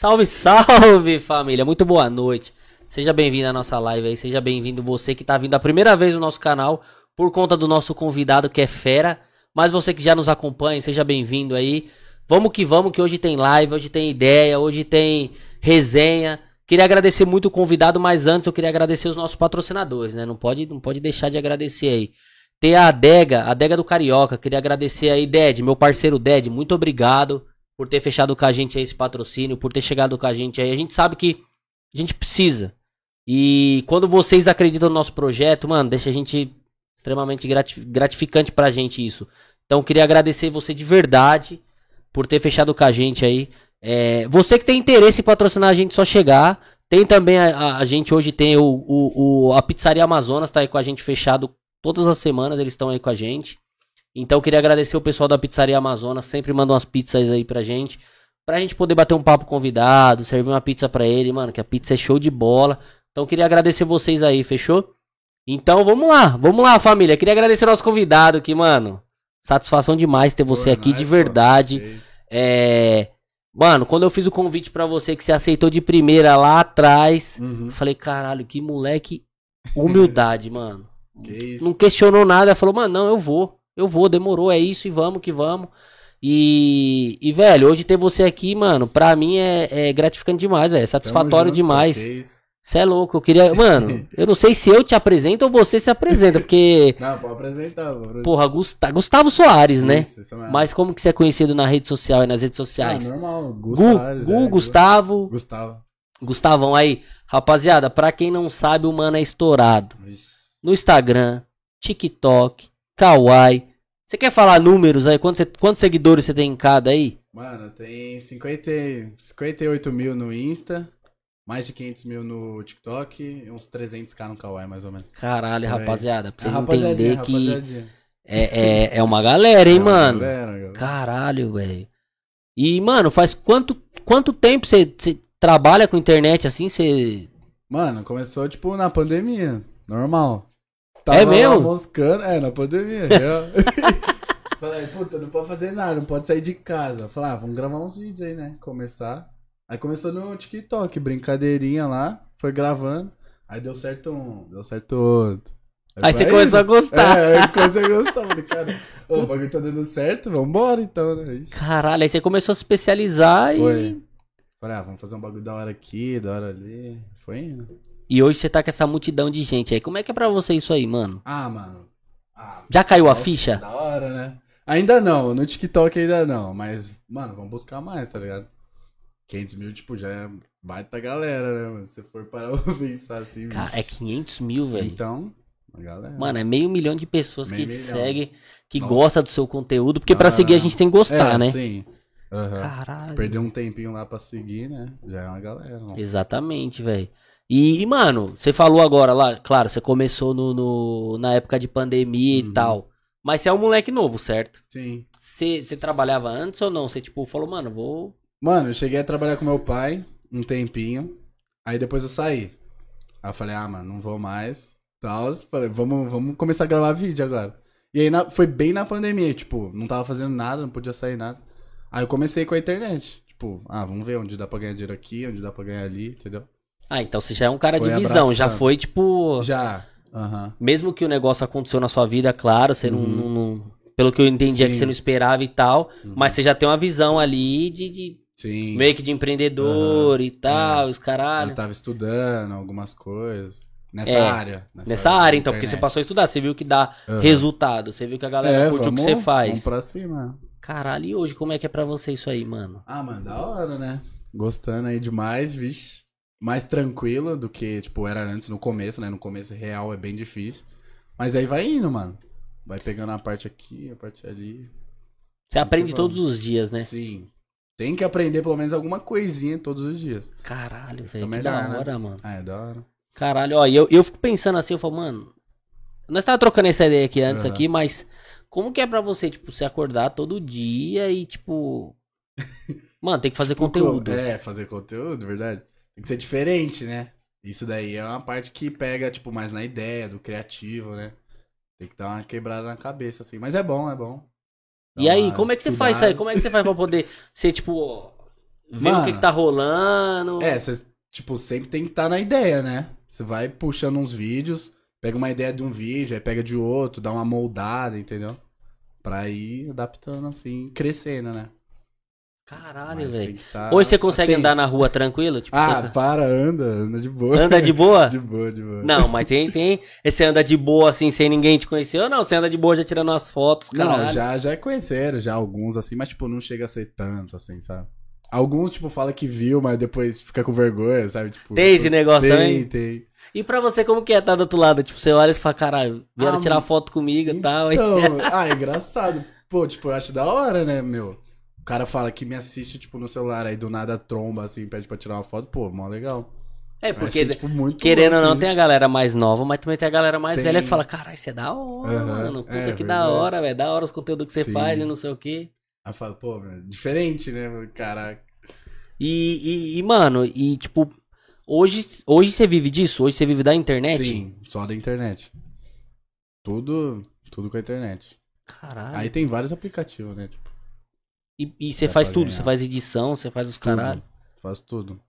Salve, salve família, muito boa noite. Seja bem-vindo à nossa live aí, seja bem-vindo você que tá vindo a primeira vez no nosso canal por conta do nosso convidado que é fera. Mas você que já nos acompanha, seja bem-vindo aí. Vamos que vamos, que hoje tem live, hoje tem ideia, hoje tem resenha. Queria agradecer muito o convidado, mas antes eu queria agradecer os nossos patrocinadores, né? Não pode, não pode deixar de agradecer aí. Tem a Adega, a Adega do Carioca. Queria agradecer aí, Ded, meu parceiro Ded. Muito obrigado por ter fechado com a gente aí esse patrocínio, por ter chegado com a gente aí. A gente sabe que a gente precisa. E quando vocês acreditam no nosso projeto, mano, deixa a gente extremamente gratificante pra gente isso. Então queria agradecer você de verdade por ter fechado com a gente aí. É, você que tem interesse em patrocinar a gente, só chegar. Tem também a, a, a gente hoje tem o, o, o, a Pizzaria Amazonas, tá aí com a gente fechado todas as semanas, eles estão aí com a gente. Então queria agradecer o pessoal da Pizzaria Amazonas, sempre mandam umas pizzas aí pra gente. Pra gente poder bater um papo convidado, servir uma pizza pra ele, mano, que a pizza é show de bola. Então queria agradecer vocês aí, fechou? Então vamos lá, vamos lá, família. Queria agradecer nosso convidado aqui, mano. Satisfação demais ter você aqui, de verdade. É. Mano, quando eu fiz o convite para você que você aceitou de primeira lá atrás, uhum. falei, caralho, que moleque humildade, mano. Que não questionou nada, falou, mano, não, eu vou. Eu vou, demorou, é isso e vamos que vamos. E, e velho, hoje ter você aqui, mano, pra mim é, é gratificante demais, velho. É satisfatório demais. Você é louco, eu queria. Mano, eu não sei se eu te apresento ou você se apresenta, porque. Não, pode apresentar, pode Porra, Gustavo, Gustavo Soares, né? Isso, isso mesmo. Mas como que você é conhecido na rede social e nas redes sociais? Ah, normal, Gu, Soares, Gu é, Gustavo. Gustavo. Gustavão aí. Rapaziada, pra quem não sabe, o mano é estourado. No Instagram, TikTok, Kawaii. Você quer falar números aí? Quantos, quantos seguidores você tem em cada aí? Mano, tem 50, 58 mil no Insta. Mais de 500 mil no TikTok e uns 300k no Kawaii, mais ou menos. Caralho, rapaziada, pra vocês é entenderem que é, é, é uma galera, hein, é uma mano? Galera, galera. Caralho, velho. E, mano, faz quanto, quanto tempo você trabalha com internet assim? Você. Mano, começou tipo na pandemia, normal. Tava é mesmo? moscando, é, na pandemia. Falei, puta, não pode fazer nada, não pode sair de casa. Falei, ah, vamos gravar uns vídeos aí, né? Começar. Aí começou no TikTok, brincadeirinha lá, foi gravando. Aí deu certo um, deu certo outro. Aí, aí você começou a gostar. É, aí começou a gostar. Falei, cara, o bagulho tá dando certo, vambora então, né? Ixi. Caralho, aí você começou a se especializar foi. e. Falei, ah, vamos fazer um bagulho da hora aqui, da hora ali. Foi indo. E hoje você tá com essa multidão de gente aí. Como é que é pra você isso aí, mano? Ah, mano. Ah, Já caiu nossa, a ficha? Da hora, né? Ainda não, no TikTok ainda não. Mas, mano, vamos buscar mais, tá ligado? 500 mil, tipo, já é baita galera, né, mano? Se você for parar pra pensar assim. Cara, é 500 mil, velho. Então, galera. Mano, é meio milhão de pessoas meio que te seguem, que Nossa. gosta do seu conteúdo, porque para seguir a gente tem que gostar, é, né? Sim. Uhum. Caralho. Perder um tempinho lá pra seguir, né? Já é uma galera. Mano. Exatamente, velho. E, e, mano, você falou agora lá, claro, você começou no, no na época de pandemia uhum. e tal. Mas você é um moleque novo, certo? Sim. Você, você trabalhava antes ou não? Você, tipo, falou, mano, vou Mano, eu cheguei a trabalhar com meu pai um tempinho. Aí depois eu saí. Aí eu falei, ah, mano, não vou mais. Tal. Falei, vamos, vamos começar a gravar vídeo agora. E aí na, foi bem na pandemia, tipo, não tava fazendo nada, não podia sair nada. Aí eu comecei com a internet. Tipo, ah, vamos ver onde dá pra ganhar dinheiro aqui, onde dá pra ganhar ali, entendeu? Ah, então você já é um cara foi de visão, abraçando. já foi tipo. Já. Uhum. Mesmo que o negócio aconteceu na sua vida, claro, você uhum. não, não, Pelo que eu entendi é que você não esperava e tal. Uhum. Mas você já tem uma visão ali de, de Sim. Meio que de empreendedor e tal, é. os caralho. Eu tava estudando algumas coisas. Nessa é, área. Nessa, nessa área, área então, porque você passou a estudar, você viu que dá resultado, você viu que a galera é, curte vamos, o que você faz. Vamos pra cima. Caralho, e hoje como é que é pra você isso aí, mano? Ah, mano, da hora, né? Gostando aí demais, vixe. Mais tranquilo do que, tipo, era antes no começo, né? No começo real é bem difícil. Mas aí vai indo, mano. Vai pegando a parte aqui, a parte ali. Você aprende todos os dias, né? Sim. Tem que aprender pelo menos alguma coisinha todos os dias. Caralho, velho, que da né? hora, né? mano. Ah, é da hora. Caralho, ó, e eu, eu fico pensando assim, eu falo, mano... Nós tava trocando essa ideia aqui antes, uhum. aqui, mas... Como que é pra você, tipo, se acordar todo dia e, tipo... mano, tem que fazer tipo, conteúdo. É, fazer conteúdo, verdade. Tem que ser diferente, né? Isso daí é uma parte que pega, tipo, mais na ideia do criativo, né? Tem que dar uma quebrada na cabeça, assim. Mas é bom, é bom. E aí, como é que você faz isso aí? Como é que você faz pra poder ser, tipo, Ver o Mano, que, que tá rolando. É, você, tipo, sempre tem que estar na ideia, né? Você vai puxando uns vídeos, pega uma ideia de um vídeo, aí pega de outro, dá uma moldada, entendeu? Pra ir adaptando assim, crescendo, né? Caralho, velho. tá Hoje você consegue atento. andar na rua tranquilo? Tipo, Ah, você- para, anda, anda de boa. anda de boa? De boa, de boa. Não, mas tem, tem. Você anda de boa assim, sem ninguém te conhecer, ou não? Você anda de boa já tirando umas fotos, Não, caralho. já, já conheceram, já alguns assim, mas tipo, não chega a ser tanto assim, sabe? Alguns, tipo, fala que viu, mas depois fica com vergonha, sabe? Tipo, Tem esse negócio tem, também? Tem, E pra você, como que é estar do outro lado? Tipo, você olha e fala, caralho, vieram Ah, tirar foto comigo e tal. Então, ah, é engraçado. Pô, tipo, eu acho da hora, né, meu? O cara fala que me assiste, tipo, no celular, aí do nada tromba, assim, pede pra tirar uma foto. Pô, mó legal. É, porque, achei, tipo, querendo ou não, tem a galera mais nova, mas também tem a galera mais Tem. velha que fala, caralho, isso é da hora, Aham, mano. Puta é, que da verdade. hora, velho. Da hora os conteúdos que você Sim. faz e não sei o quê. Aí fala, pô, diferente, né? Caraca. E, e, e, mano, e tipo, hoje, hoje você vive disso? Hoje você vive da internet? Sim, só da internet. Tudo, tudo com a internet. Caralho. Aí tem vários aplicativos, né? Tipo, E, e você faz tudo, ganhar. você faz edição, você faz os tudo. caralho. Faço tudo.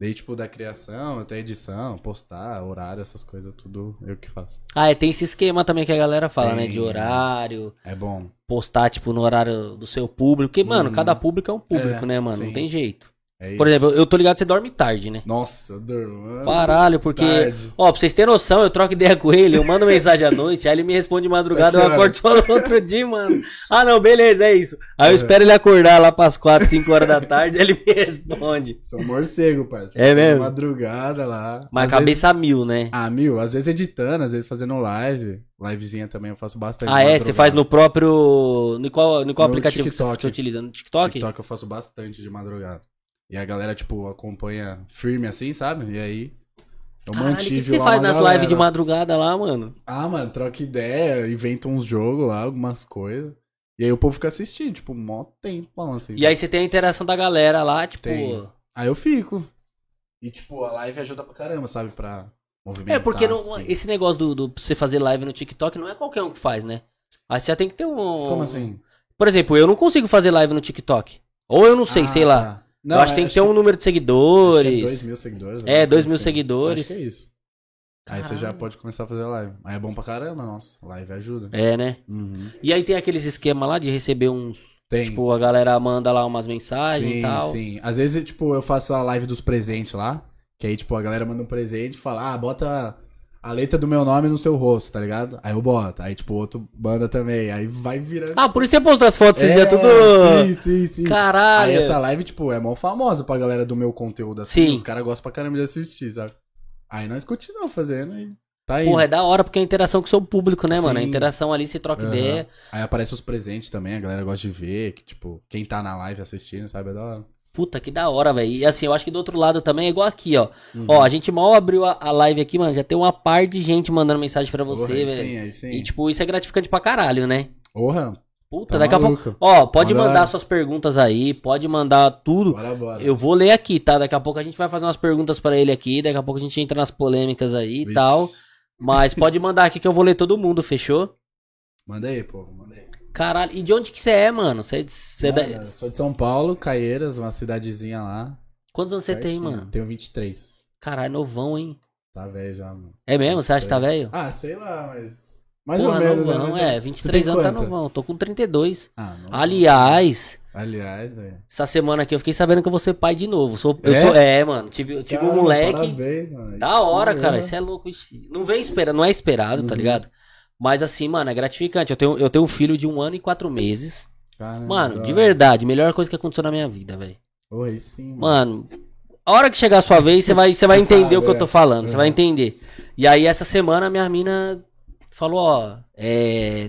Desde, tipo, da criação até edição, postar, horário, essas coisas, tudo eu que faço. Ah, é, tem esse esquema também que a galera fala, Tem, né? De horário, É bom. postar, tipo, no horário do seu público. Porque, mano, Uhum. cada público é um público, É, né, mano? Não sim. tem jeito. É. Por exemplo, eu tô ligado que você dorme tarde, né? Nossa, eu durmo. Caralho, porque. Tarde. Ó, pra vocês terem noção, eu troco ideia com ele, eu mando mensagem à noite, aí ele me responde de madrugada, Tá eu que acordo só no outro dia, mano. Ah, não, beleza, é isso. Aí eu É. espero ele acordar lá pras 4, 5 horas da tarde, ele me responde. Sou morcego, parceiro. É mesmo? Madrugada lá. Mas Às cabeça a mil, né? vezes- Ah, mil. Às vezes editando, às vezes fazendo live. Livezinha também eu faço bastante. Ah, é? Você faz no próprio. No qual, no qual No aplicativo que TikTok. você utiliza? No TikTok? TikTok eu faço bastante de madrugada. E a galera, tipo, acompanha firme assim, sabe? E aí. Eu Caralho, o mantive que, que você faz nas galera. lives de madrugada lá, mano? Ah, mano, troca ideia, inventa uns jogos lá, algumas coisas. E aí o povo fica assistindo, tipo, mó tempão, assim. E aí você tem a interação da galera lá, tipo. Tem. Aí eu fico. E, tipo, a live ajuda pra caramba, sabe? Pra movimentar. É, porque não- assim. esse negócio do, do você fazer live no TikTok não é qualquer um que faz, né? Aí você já tem que ter um. Como assim? Por exemplo, eu não consigo fazer live no TikTok. Ou eu não sei, Ah, sei lá. Não, eu acho que tem que ter um número de acho é seguidores. 2 mil seguidores. É, alguma dois coisa mil assim. seguidores. Acho que é isso. Aí você já pode começar a fazer live. Aí é bom pra caramba, nossa. Live ajuda. É, né? Uhum. E aí tem aqueles esquema lá de receber uns. Tem. Tipo, a galera manda lá umas mensagens sim, e tal. sim. Às vezes, tipo, eu faço a live dos presentes lá. Que aí, tipo, a galera manda um presente e fala, ah, bota a letra do meu nome no seu rosto, tá ligado? Aí eu boto. Aí, tipo, outro manda também. Aí vai virando. Ah, por isso você postou as fotos esse É, dia tudo. Sim, sim, sim. Caralho. Aí essa live, tipo, é mó famosa pra galera do meu conteúdo, assim. Sim. Os caras gostam pra caramba de assistir, sabe? Aí nós continuamos fazendo e tá aí. Porra, é da hora porque é a interação com o seu público, né, mano? A Sim. interação ali, você troca Aham. ideia. Aí aparece os presentes também, a galera gosta de ver, que, tipo, quem tá na live assistindo, sabe? É da hora. Puta, que da hora, velho. E assim, eu acho que do outro lado também é igual aqui, ó. Uhum. Ó, a gente mal abriu a, a live aqui, mano. Já tem uma par de gente mandando mensagem pra Porra, você, velho. Sim, sim. E, tipo, isso é gratificante pra caralho, né? Porra, Puta, Tá daqui a maluco. pouco. Ó, pode Manda mandar suas perguntas aí, pode mandar tudo. bora, bora. Eu vou ler aqui, tá? Daqui a pouco a gente vai fazer umas perguntas pra ele aqui. Daqui a pouco a gente entra nas polêmicas aí e tal. Mas pode mandar aqui que eu vou ler todo mundo, fechou? Manda aí, pô, manda aí. Caralho, e de onde que você é, mano? Você, você é da- Mano, Sou de São Paulo, Caieiras, uma cidadezinha lá. Quantos anos você tem, mano? Tenho 23. Caralho, novão, hein? Tá velho já, mano. É mesmo? Você acha que tá 23. velho? Ah, sei lá, mas. Mais Porra, ou menos, novão, né? É. Você 23 tem anos tá quanto? novão. Tô com 32. Ah, não. Aliás, Aliás, velho. essa semana aqui eu fiquei sabendo que eu vou ser pai de novo. Sou, eu É? sou, é, mano. Tive, eu tive um moleque. Parabéns, mano. Da hora, cara. Isso é louco. Não vem esperando, não é esperado, tá Uhum. ligado? Mas assim, mano, é gratificante. Eu tenho, eu tenho um filho de um ano e quatro meses. Caramba, Mano, de verdade, melhor coisa que aconteceu na minha vida, velho. Aí sim, mano. Mano, a hora que chegar a sua vez, você vai, você vai entender sabe, o que eu é. tô falando. Você Uhum. vai entender. E aí, essa semana, minha mina falou, ó, é.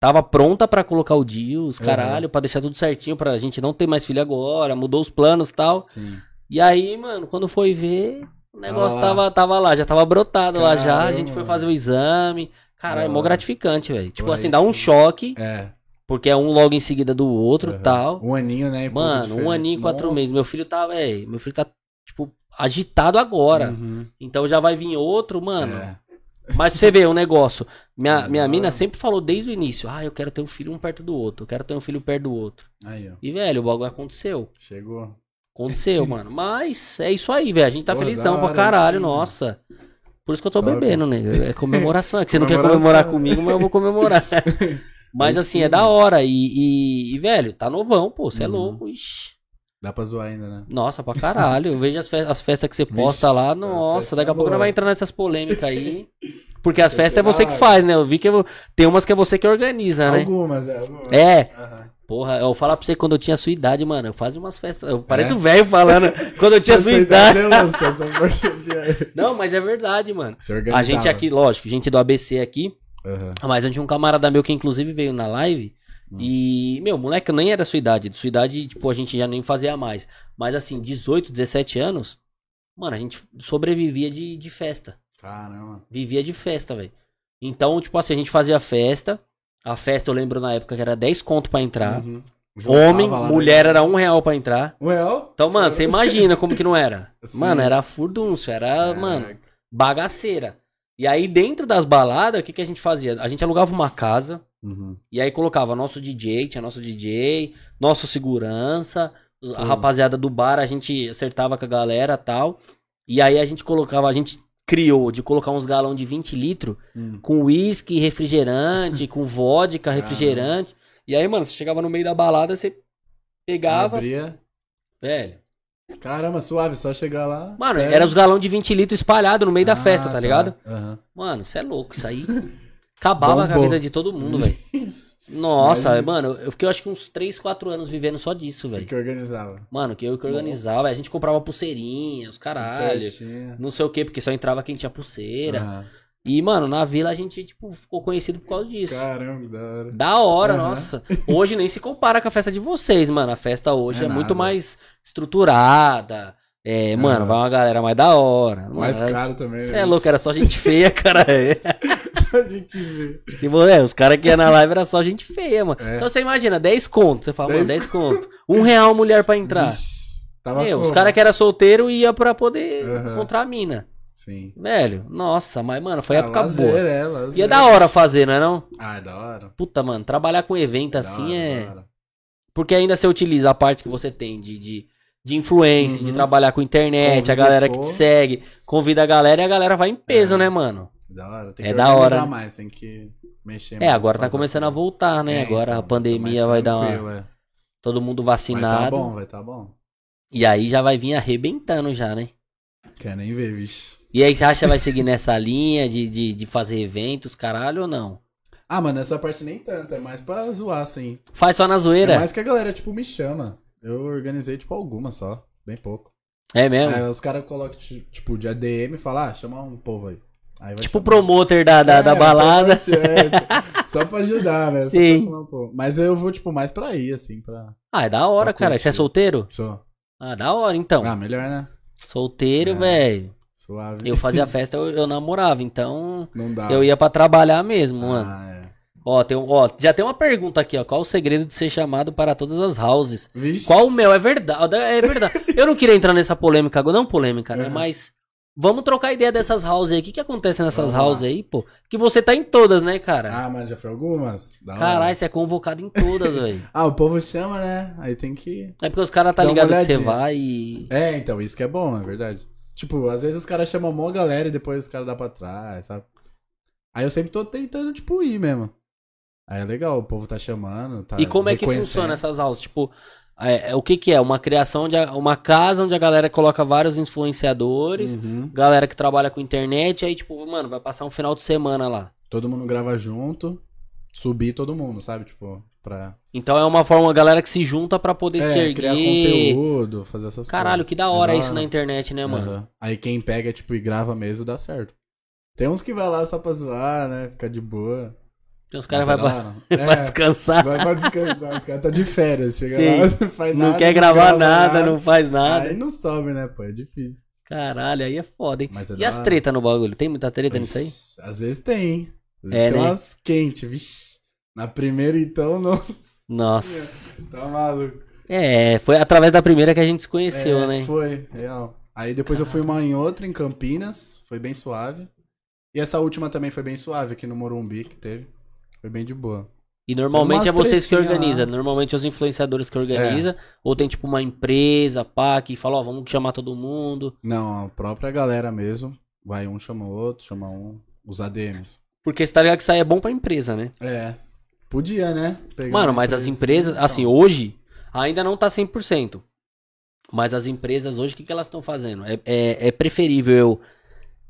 Tava pronta pra colocar o dia, os Uhum. caralho, pra deixar tudo certinho, pra gente não ter mais filho agora, mudou os planos e tal. Sim. E aí, mano, quando foi ver, o negócio Tava lá. tava, tava lá, já tava brotado lá já. A gente foi fazer o exame. Caralho, Da mó gratificante, velho. Tipo Pô, assim, dá um sim. choque, É. porque é um logo em seguida do outro e Uhum. tal. Um aninho, né? Mano, um aninho e quatro Nossa. meses. Meu filho tá, velho. Meu filho tá, tipo, agitado agora. Uhum. Então já vai vir outro, mano. É. Mas pra você ver, um negócio. Minha, minha mina sempre falou desde o início: ah, eu quero ter um filho um perto do outro. Eu quero ter um filho perto do outro. Aí, ó. E, velho, o bagulho aconteceu. Chegou. Aconteceu, mano. Mas é isso aí, velho. A gente tá Pô, felizão pra caralho, sim, mano. Por isso que eu tô bebendo, né? É comemoração. É que você não quer comemorar comigo, mas eu vou comemorar. Mas assim, sim, é da hora. E, e- e, velho, tá novão, pô. Você é Uhum. louco. Ixi. Dá pra zoar ainda, né? Nossa, pra caralho. Eu vejo as, fe- as festas que você posta Vixe, lá. Nossa, daqui a é pouco não vai entrar nessas polêmicas aí. Porque as festas é ser você que faz, né? Eu vi que eu- tem umas que é você que organiza, né? Algumas, é. Algumas. É. Aham. Porra, eu vou falar pra você quando eu tinha a sua idade, mano. Eu fazia umas festas. Eu pareço É? um velho falando quando eu tinha sua idade. Não, mas é verdade, mano. A gente aqui, lógico, gente do ABC aqui. Aham. Mas eu tinha um camarada meu que inclusive veio na live. Hum. E, meu, moleque nem era da sua idade. De sua idade, tipo, a gente já nem fazia mais. Mas assim, 18, 17 anos, mano, a gente sobrevivia de, de festa. Caramba. Vivia de festa, velho. Então, tipo assim, a gente fazia festa. A festa eu lembro na época que era 10 conto pra entrar. Uhum. Homem, lá, mulher né? era um real pra entrar. Um real? Então, mano, você imagina como que não era. Sim. Mano, era furdúncio, era, Caraca. mano, bagaceira. E aí, dentro das baladas, o que, que a gente fazia? A gente alugava uma casa, Uhum. e aí colocava nosso DJ, tinha nosso DJ, nosso segurança, a rapaziada do bar, a gente acertava com a galera tal. E aí a gente colocava, a gente criou de colocar uns galão de 20 litros Hum. com uísque, refrigerante, com vodka, refrigerante. E aí, mano, você chegava no meio da balada, você pegava, Abria. velho. Caramba, suave, só chegar lá. Mano, É. era os galão de 20 litros espalhado no meio da Ah, festa, tá ligado? Aham. Mano, você é louco, isso aí acabava com a Bombou. vida de todo mundo, velho. Nossa, Imagina. mano, eu fiquei acho que uns 3, 4 anos vivendo só disso, velho. que organizava. Mano, que eu que organizava, a gente comprava pulseirinha, os caralho, não sei o que, porque só entrava quem tinha pulseira. Aham. E, mano, na vila a gente, tipo, ficou conhecido por causa disso. Caramba, da hora. Da hora, Aham. nossa. Hoje nem se compara com a festa de vocês, mano. A festa hoje É é, muito mais estruturada. É, mano, vai uma galera mais da hora. Mais Mano, caro também. Você é louco, era só gente feia, cara. É. a gente vê. Se é, os caras que iam na live era só gente feia, mano. É. Então você imagina, 10 conto. Você fala, mano, 10 10 conto. Um real mulher pra entrar. Vixe, tava Meu, os caras que eram solteiros iam pra poder Aham. encontrar a mina. Sim. Velho, nossa, mas, mano, foi Ah, época lazer, boa. É, lazer. E é da hora fazer, não é não? Ah, é da hora. Puta, mano, trabalhar com evento Da assim hora, é. hora. Porque ainda você utiliza a parte que você tem de, de, de influência, de Uhum. trabalhar com internet, Convida a galera que te segue, convida a galera e a galera vai em peso, É. né, mano? Da hora. Tem É que da organizar hora. mais, tem que mexer É, agora tá começando a voltar, né? É, agora então, a tá pandemia vai dar uma. é. Todo mundo Vai tá vacinado. bom, vai tá bom. E aí já vai vir arrebentando já, né? Quer nem ver, vixe. E aí você acha que vai seguir nessa linha de, de, de fazer eventos, caralho, ou não? Ah, mano, essa parte nem tanto, é mais pra zoar, assim. Faz só na É zoeira. mais que a galera, tipo, me chama. Eu organizei, tipo, algumas só, bem pouco. É mesmo? Aí os caras colocam, ti- tipo, de ADM e falam, ah, chama um povo aí. Tipo o chamar. promoter da, da, da É, balada. é, só pra ajudar, né? Só Sim. pra chamar um povo. Mas eu vou, tipo, mais pra ir, assim, pra... Ah, é da hora, cara. Você é solteiro? Só. Ah, da hora, então. Ah, melhor, né? Solteiro, É. velho. Suave. Eu fazia festa, eu, eu namorava, então Não dá. eu ia pra trabalhar mesmo, mano. Ah, é. Ó, tem, ó, já tem uma pergunta aqui, ó. Qual o segredo de ser chamado para todas as houses? Vixe. Qual o meu? É verdade, é verdade. Eu não queria entrar nessa polêmica agora, não polêmica, né? Uhum. Mas vamos trocar ideia dessas houses aí. O que que acontece nessas Vamos lá. houses aí, pô? Que você tá em todas, né, cara? Ah, mas já foi algumas? Caralho, você é convocado em todas, velho. Ah, o povo chama, né? Aí tem que... É porque os caras tá Dá uma ligado que você vai e... É, então, isso que é bom, é verdade. Tipo, às vezes os caras chamam mó galera e depois os caras dão pra trás, sabe? Aí eu sempre tô tentando, tipo, ir mesmo. Aí é legal, o povo tá chamando, tá E como é que funciona essas houses? Tipo, é, é, o que que é? Uma criação de... Uma casa onde a galera coloca vários influenciadores, Uhum. galera que trabalha com internet, aí tipo, mano, vai passar um final de semana lá. Todo mundo grava junto, subir todo mundo, sabe? Tipo, pra Então é uma forma, a galera que se junta pra poder se é, criar erguer. conteúdo, fazer essas Caralho, coisas. que da É hora isso na internet, né, mano? Aham. Aí quem pega, tipo, e grava mesmo, dá certo. Tem uns que vai lá só pra zoar, né? Ficar de boa. Os caras vão Mas é pra, É, descansar. Vai pra descansar, os caras tá de férias, chega Sim. lá, não faz não nada. quer gravar grava nada, não faz nada. Aí não sobe, né, pô? É difícil. Caralho, aí é foda, hein? É e as hora. tretas no bagulho? Tem muita treta nisso aí? Ixi, Às vezes tem, hein? Às É, tem né? umas quentes, vixi. Na primeira, então, nossa, Nossa. tá maluco. É, foi através da primeira que a gente se conheceu, É, né? Foi, real. Aí depois eu fui uma em outra, em Campinas, foi bem suave. E essa última também foi bem suave, aqui no Morumbi, que teve. Foi bem de boa. E normalmente é vocês que organizam. Normalmente é os influenciadores que organizam. Ou tem tipo uma empresa, pá, que fala, ó, vamos chamar todo mundo. Não, a própria galera mesmo. Vai um chama o outro, chama um. Os ADMs. Porque você tá ligado que isso aí é bom pra empresa, né? É. Podia, né? Pegar Mano, mas as empresinha, empresas, então. assim, hoje, ainda não tá 100%. Mas as empresas hoje, o que, que elas estão fazendo? É, é, é preferível eu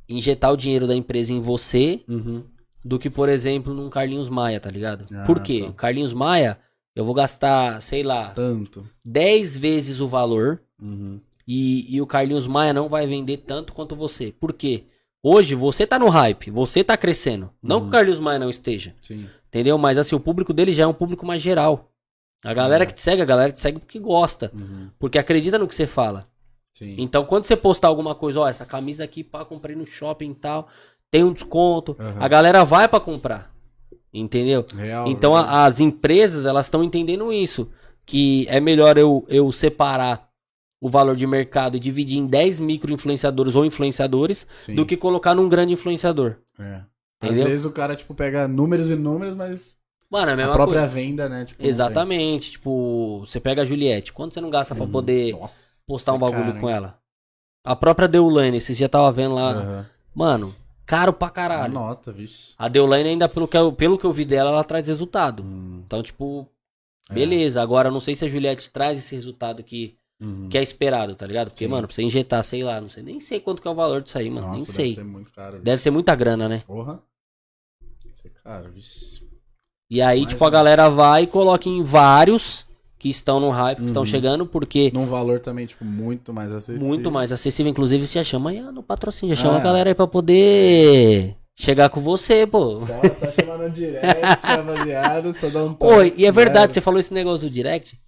injetar o dinheiro da empresa em você Uhum. Do que, por exemplo, num Carlinhos Maia, tá ligado? Ah, Por quê? tá. Carlinhos Maia, eu vou gastar, sei lá, Tanto. 10 vezes o valor Uhum. e, e o Carlinhos Maia não vai vender tanto quanto você. Por quê? Hoje você tá no hype, você tá crescendo. Não que o Carlinhos Maia não esteja, Sim. entendeu? Mas assim, o público dele já é um público mais geral. A galera É. que te segue, a galera te segue porque gosta, Uhum. porque acredita no que você fala. Sim. Então, quando você postar alguma coisa, ó, essa camisa aqui, pá, comprei no shopping e tal, tem um desconto, Aham. a galera vai pra comprar. Entendeu? Real. Então a- as empresas, elas estão entendendo isso. Que é melhor eu, eu separar o valor de mercado e dividir em 10 micro influenciadores ou influenciadores Sim. do que colocar num grande influenciador. É. Às vezes o cara, tipo, pega números e números, mas Mano, é a a própria coisa. venda, né? Tipo, Exatamente. Tipo, você pega a Juliette. Quanto você não gasta pra Uhum. poder. Nossa, postar um bagulho cara, com hein? ela? A própria Deulane, esses dias tava vendo lá. Aham. Mano, caro pra caralho. Nota, vixe. A Deulane ainda, pelo que, eu, pelo que eu vi dela, ela traz resultado. Hum, Então, tipo, é. beleza. Agora, eu não sei se a Juliette traz esse resultado que, Uhum. que é esperado, tá ligado? Porque, Sim. mano, pra você injetar, sei lá, não sei, nem sei quanto que é o valor disso aí, mano. Nossa, nem deve sei. ser muito caro. Deve ser muita grana, né? Porra. Isso é caro, vixe. E aí, Imagina. tipo, a galera vai e coloca em vários que estão no hype, que estão Uhum. chegando, porque Num valor também, tipo, muito mais acessível. muito mais acessível. Inclusive, você já chama aí no patrocínio, já chama Ah. a galera aí pra poder chegar com você, pô. Só, só chamar no direct, rapaziada, só dá um toque. Oi, e é verdade, você falou esse negócio do direct.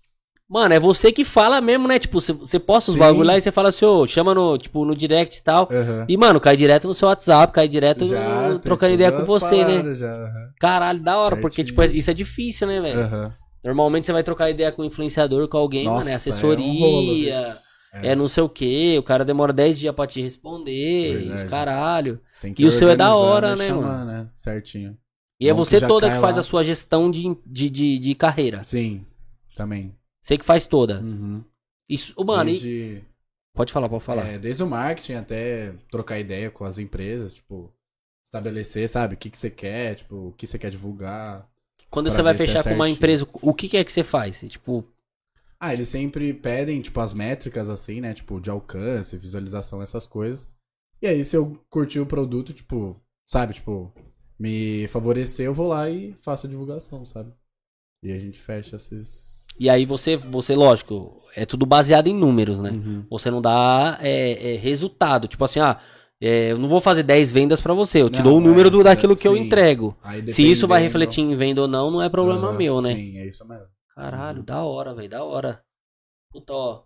Mano, é você que fala mesmo, né? Tipo, você, posta os Sim. bagulho lá e você fala assim, ô, chama no, tipo, no direct e tal. Aham. E, mano, cai direto no seu WhatsApp, cai direto Já, no- trocando ideia com você, né? Já, aham. Caralho, da hora, porque, Certinho. tipo, isso é difícil, né, velho? Aham. Normalmente você vai trocar ideia com o influenciador, com alguém, mano, é Nossa, assessoria, um rolo, bicho. é, não sei o que, o cara demora 10 dias pra te responder, Verdade. os caralho. Que E o seu é da hora, né, chamar, mano? né? Certinho. E é Bom que você já toda que faz lá. a sua gestão de, de, de, de carreira. Sim, também. Você que faz toda. Uhum. Isso, mano, e- desde, pode falar, pode falar. é, desde o marketing até trocar ideia com as empresas, tipo, estabelecer, sabe, o que, que você quer, tipo, o que você quer divulgar. Quando você vai é fechar com uma empresa, o que, que é que você faz? Tipo, Ah, eles sempre pedem, tipo, as métricas, assim, né? Tipo, de alcance, visualização, essas coisas. E aí, se eu curtir o produto, tipo, sabe, tipo, me favorecer, eu vou lá e faço a divulgação, sabe? E a gente fecha esses. e aí você, você, lógico, é tudo baseado em números, né? Uhum. Você não dá é, é, resultado. Tipo assim, ah, é, eu não vou fazer 10 vendas pra você, eu te Não, dou o número é, do, daquilo que eu entrego. Aí, Se isso vai refletir em venda ou não, não é problema meu, né? Sim, é isso mesmo. Caralho, da hora, velho, da hora. Puta, ó.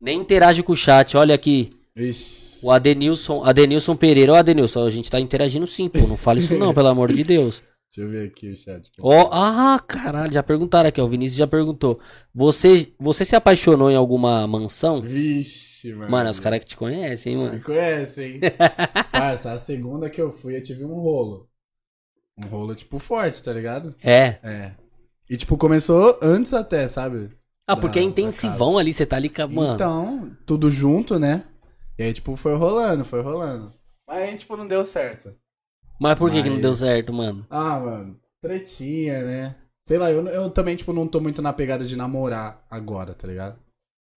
Nem interage com o chat, olha aqui. Ixi. O Adenilson, Adenilson Pereira. Ó, Adenilson, a gente tá interagindo sim, pô. Não fala isso não, pelo amor de Deus. Deixa eu ver aqui o chat. Ó, ah, caralho, já perguntaram aqui, ó. O Vinícius já perguntou. Você, você se apaixonou em alguma mansão? Vixe, mano. Mano, os caras que te conhecem, hein, Me mano. conhecem, hein? Parça, a segunda que eu fui, eu tive um rolo. Um rolo, tipo, forte, tá ligado? É. É. E, tipo, começou antes até, sabe? Ah, porque é Da- da intensivão ali, você tá ali com a- mano. Então, tudo junto, né? E aí, tipo, foi rolando, foi rolando. Mas aí, tipo, não deu certo. Mas por que, que não Mas- deu certo, mano? Ah, mano, tretinha, né? Sei lá, eu, eu também, tipo, não tô muito na pegada de namorar agora, tá ligado?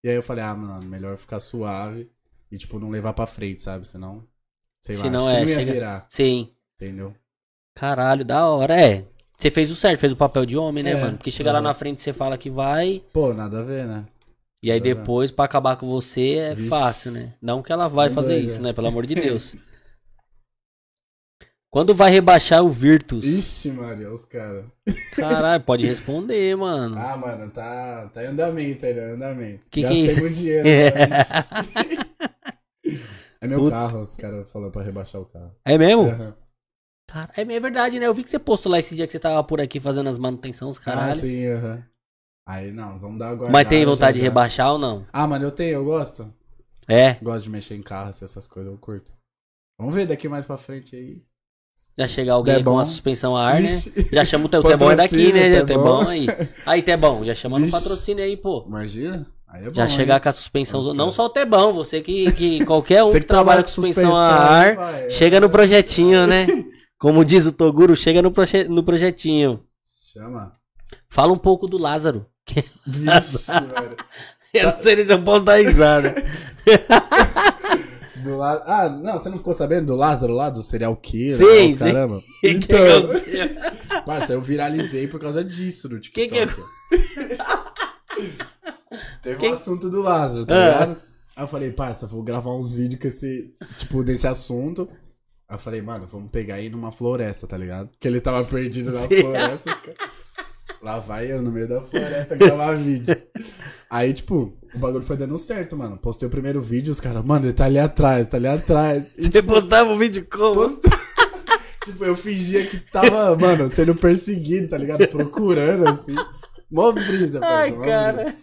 E aí eu falei, ah, mano, melhor ficar suave e, tipo, não levar pra frente, sabe? Senão, sei lá, Senão acho que é, não ia chega- virar, Sim. entendeu? Caralho, da hora. É. Você fez o certo, fez o papel de homem, né, É, mano? Porque chega lá na frente você fala que vai, Pô, nada a ver, né? e aí depois, pra acabar com você, é Vixe. fácil, né? Não que ela vai fazer dois, isso, é. né? Pelo amor de Deus. Quando vai rebaixar o Virtus? Ixi, Maria, os caras. Caralho, pode responder, mano. Ah, mano, tá, tá em andamento ainda, em andamento. Que que é isso? dinheiro. né? é meu Puta. carro, os caras falaram pra rebaixar o carro. É mesmo? Aham. Cara, é é verdade, né? Eu vi que você postou lá esse dia que você tava por aqui fazendo as manutenções, Ah, caralho. sim, aham. Aí, não, vamos dar agora. Mas tem vontade de rebaixar ou não? Ah, mano, eu tenho, eu gosto. É. Gosto de mexer em carro, assim, essas coisas, eu curto. Vamos ver daqui mais pra frente aí. Já chega alguém com bom. a suspensão a ar, né? Já chama o teu Tebão é daqui, né? Tebão. aí. Aí, Tebão, já chama no patrocínio aí, pô. Imagina? Aí é bom, Já chegar hein? com a suspensão, não só o Tebão, você que, que qualquer um Você que trabalha com suspensão a ar, vai, chega no projetinho, né? Como diz o Toguro, chega no, proje- no projetinho. Chama. Fala um pouco do Lázaro. Vixe, velho. Eu não sei se eu posso dar risada. Do Lá- Ah, não, você não ficou sabendo do Lázaro lá, do serial killer? Sim, lá, sim. os Caramba. Que, que Então, aconteceu? parça, eu viralizei por causa disso no Que TikTok. que Teve Quem- um assunto do Lázaro, tá Ah. ligado? Aí eu falei, parça, vou gravar uns vídeos com esse, tipo, desse assunto. Aí eu falei, mano, vamos pegar aí numa floresta, tá ligado? Que ele tava perdido na Sim. floresta. cara. Lá vai eu no meio da floresta gravar vídeo. Aí, tipo, o bagulho foi dando certo, mano. Postei o primeiro vídeo, os caras, mano, ele tá ali atrás, tá ali atrás. E, Você postava um vídeo como? Posta- tipo, eu fingia que tava, mano, sendo perseguido, tá ligado? Procurando, assim. Mó brisa, Ai, mó brisa. cara.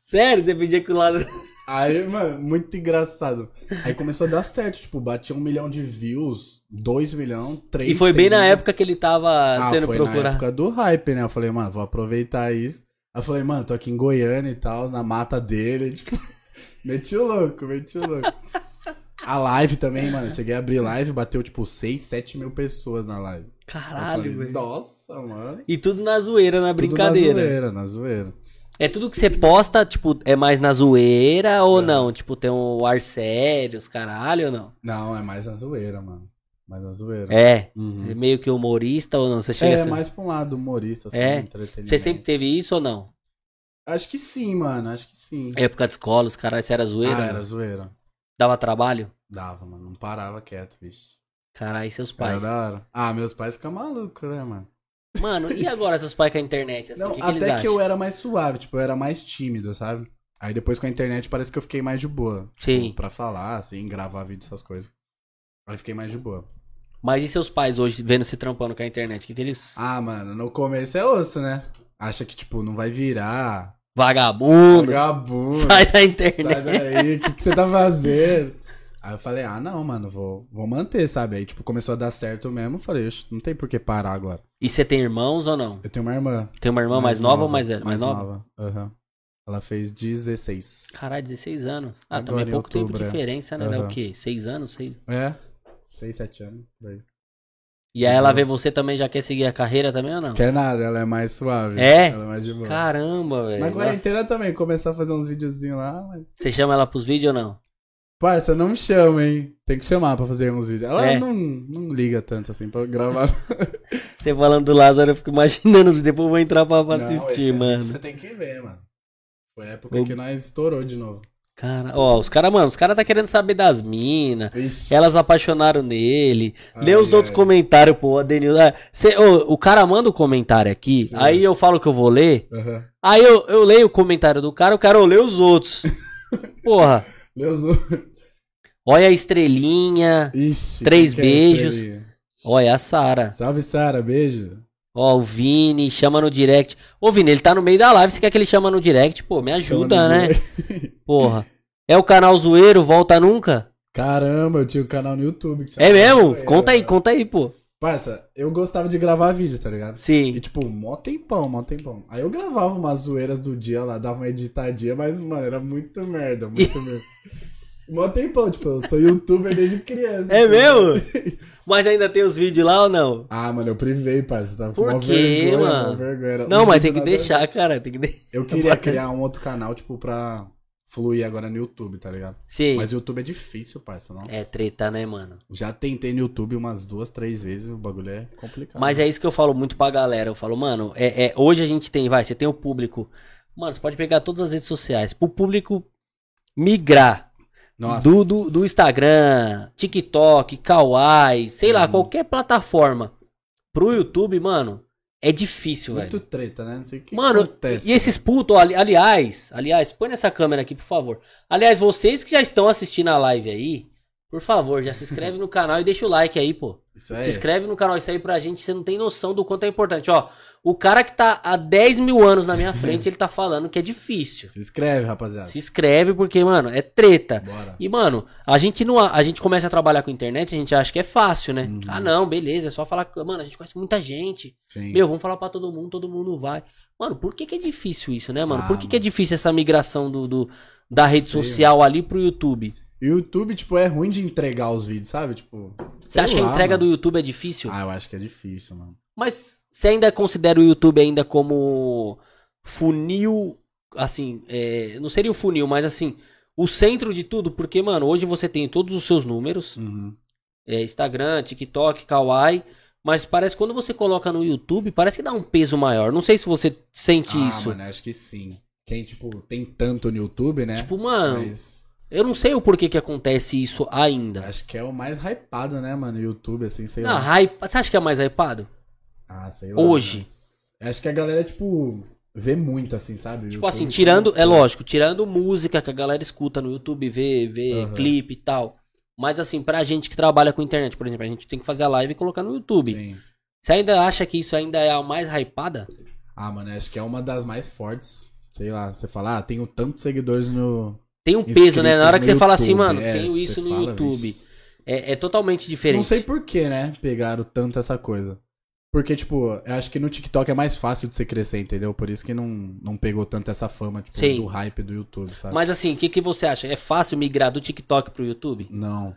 Sério, você pedia que o Lázaro... Aí, mano, muito engraçado. Aí começou a dar certo, tipo, batia um milhão de views, dois milhão, três... E foi bem na época que ele tava Ah, sendo foi na procurado. época do hype, né? Eu falei, mano, vou aproveitar isso. Aí eu falei, mano, tô aqui em Goiânia e tal, na mata dele, tipo... meti o louco, meti o louco. A live também, mano, eu cheguei a abrir live, bateu, tipo, 6, 7 mil pessoas na live. Caralho, velho. Nossa, mano. E tudo na zoeira, na Tudo brincadeira. na zoeira, na zoeira. É tudo que você posta, tipo, é mais na zoeira ou É. não? Tipo, tem um ar sério, os caralho ou não? Não, é mais na zoeira, mano. Mais na zoeira. É. Uhum. É meio que humorista ou não? Você chega É, a ser... mais pra um lado humorista, assim, É? Você sempre teve isso ou não? Acho que sim, mano, acho que sim. Época de escola, os caras, você era zoeira? ah, não? era zoeira. Dava trabalho? Dava, mano, não parava quieto, bicho. Caralho, e seus Era pais? da hora. Ah, meus pais ficam malucos, né, mano? Mano, e agora seus pais com a internet? Assim, não, que, que até que eu era mais suave, tipo, eu era mais tímido, sabe? Aí depois com a internet parece que eu fiquei mais de boa. Sim. Tipo, pra falar, assim, gravar vídeo, essas coisas. Aí fiquei mais de boa. Mas e seus pais hoje vendo se trampando com a internet? O que, que eles. Ah, mano, no começo é osso, né? Acha que, tipo, não vai virar. Vagabundo! Vagabundo. Sai da Sai internet! daí, o que, que você tá fazendo? Aí eu falei, ah, não, mano, vou, vou manter, sabe? Aí, tipo, começou a dar certo mesmo. Eu falei, "Ixi, não tem por que parar agora. E você tem irmãos ou não? Eu tenho uma irmã. Tem uma irmã mais, nova, ou mais velha? Mais, nova? Aham. Ela fez 16. Caralho, 16 anos. Ah, Agora também é pouco tempo de outubro, é. diferença, né? Dá o Aham. quê? 6 anos? Seis... É? 6, 7 anos. Por aí. E aí ela vê você também, já quer seguir a carreira também ou não? Quer nada, ela é mais suave. É? Ela é mais de boa. Caramba, velho. Na Nossa. quarentena também, começar a fazer uns videozinhos lá, mas. Você chama ela pros vídeos ou não? Parça, não me chama, hein? Tem que chamar pra fazer uns vídeos. Ela É. não, não liga tanto assim pra gravar. Você falando do Lázaro, eu fico imaginando, depois eu vou entrar pra, pra Não, assistir, esses mano. Você tem que ver, mano. Foi a época Eu- que nós estourou de novo. Cara, ó, os caras, mano, os caras tá querendo saber das minas. Elas apaixonaram nele. Lê Ai, os outros ai. comentários, pô, Adenil. Ah, cê- ô, o cara manda o comentário aqui, Sim. aí eu falo que eu vou ler. Aham. Aí eu, eu leio o comentário do cara, eu quero ler os outros. Porra, Deus o- olha a estrelinha. Ixi. Três é beijos. estrelinha? Olha a Sara. Salve, Sara. Beijo. Ó, o Vini, chama no direct. Ô, Vini, ele tá no meio da live, você quer que ele chama no direct? Pô, me ajuda, né? direct. Porra. É o canal Zoeiro, volta nunca? Caramba, eu tinha um canal no YouTube. É mesmo? Conta aí, mano. conta aí, pô. Parça, eu gostava de gravar vídeo, tá ligado? Sim. E tipo, mó tempão, mó tempão. Aí eu gravava umas zoeiras do dia lá, dava uma editadinha, mas, mano, era muito merda, muito merda. Mó tempão, tipo, eu sou youtuber desde criança. É ligado? mesmo? Mas ainda tem os vídeos lá ou não? Ah, mano, eu privei, parça. Tava com Por mó quê, vergonha, mano? vergonha. Não, Os mas tem que deixar, cara. Tem que deixar. Eu queria criar um outro canal, tipo, pra fluir agora no YouTube, tá ligado? Sim. Mas o YouTube é difícil, parça, nossa. É treta, né, mano? Já tentei no YouTube umas duas, três vezes, o bagulho é complicado. Mas é isso que eu falo muito pra galera. Eu falo, mano, é, é- hoje a gente tem, vai, você tem o público. Mano, você pode pegar todas as redes sociais. Pro público migrar. Do, do, do Instagram, TikTok, Kawaii, sei lá, Uhum. qualquer plataforma. Pro YouTube, mano, é difícil, velho. Muito treta, né? Não sei o que Mano, acontece. e esses putos, ali- aliás, aliás, põe nessa câmera aqui, por favor. Aliás, vocês que já estão assistindo a live aí, por favor, já se inscreve no canal e deixa o like aí, pô. Isso aí. Se inscreve no canal, isso aí pra gente, você não tem noção do quanto é importante. Ó, o cara que tá há 10 mil anos na minha frente, ele tá falando que é difícil. Se inscreve, rapaziada. Se inscreve porque, mano, é treta. Bora. E, mano, a gente não. A gente começa a trabalhar com internet, a gente acha que é fácil, né? Uhum. Ah, não, beleza, é só falar. Mano, a gente conhece muita gente. Sim. Meu, vamos falar pra todo mundo, todo mundo vai. Mano, por que, que é difícil isso, né, mano? Ah, por que, que é mano. difícil essa migração do, do- da rede Sei, social ali pro YouTube? E o YouTube, tipo, é ruim de entregar os vídeos, sabe? Tipo. Você acha que a lá, entrega mano. do YouTube é difícil? Ah, eu acho que é difícil, mano. Mas você ainda considera o YouTube ainda como funil, assim, é, não seria o funil, mas assim, o centro de tudo? Porque, mano, hoje você tem todos os seus números, Uhum. é, Instagram, TikTok, Kawaii, mas parece que quando você coloca no YouTube, parece que dá um peso maior. Não sei se você sente ah, isso. mano, acho que sim. Quem, tipo, tem tanto no YouTube, né? Tipo, mano, Mas eu não sei o porquê que acontece isso ainda. acho que é o mais hypado, né, mano? YouTube, assim, sei Não, lá. hype, você acha que é mais hypado? Ah, sei lá. Hoje. mas Acho que a galera, tipo, vê muito, assim, sabe? Tipo YouTube assim, tirando, é lógico, tirando música que a galera escuta no YouTube, vê, vê Aham. clipe e tal. Mas assim, pra gente que trabalha com internet, por exemplo, a gente tem que fazer a live e colocar no YouTube. Sim. Você ainda acha que isso ainda é a mais hypada? Ah, mano, acho que é uma das mais fortes. Sei lá, você fala, ah, tenho tantos seguidores no. Tem um peso, né? Na hora que você no fala assim, YouTube, mano, é, tenho isso no YouTube. "Vixe". É, é totalmente diferente. Não sei por que, né? Pegaram tanto essa coisa. Porque, tipo, eu acho que no TikTok é mais fácil de você crescer, entendeu? Por isso que não, não pegou tanto essa fama, tipo, Sim. do hype do YouTube, sabe? Mas assim, o que, que você acha? É fácil migrar do TikTok pro YouTube? Não.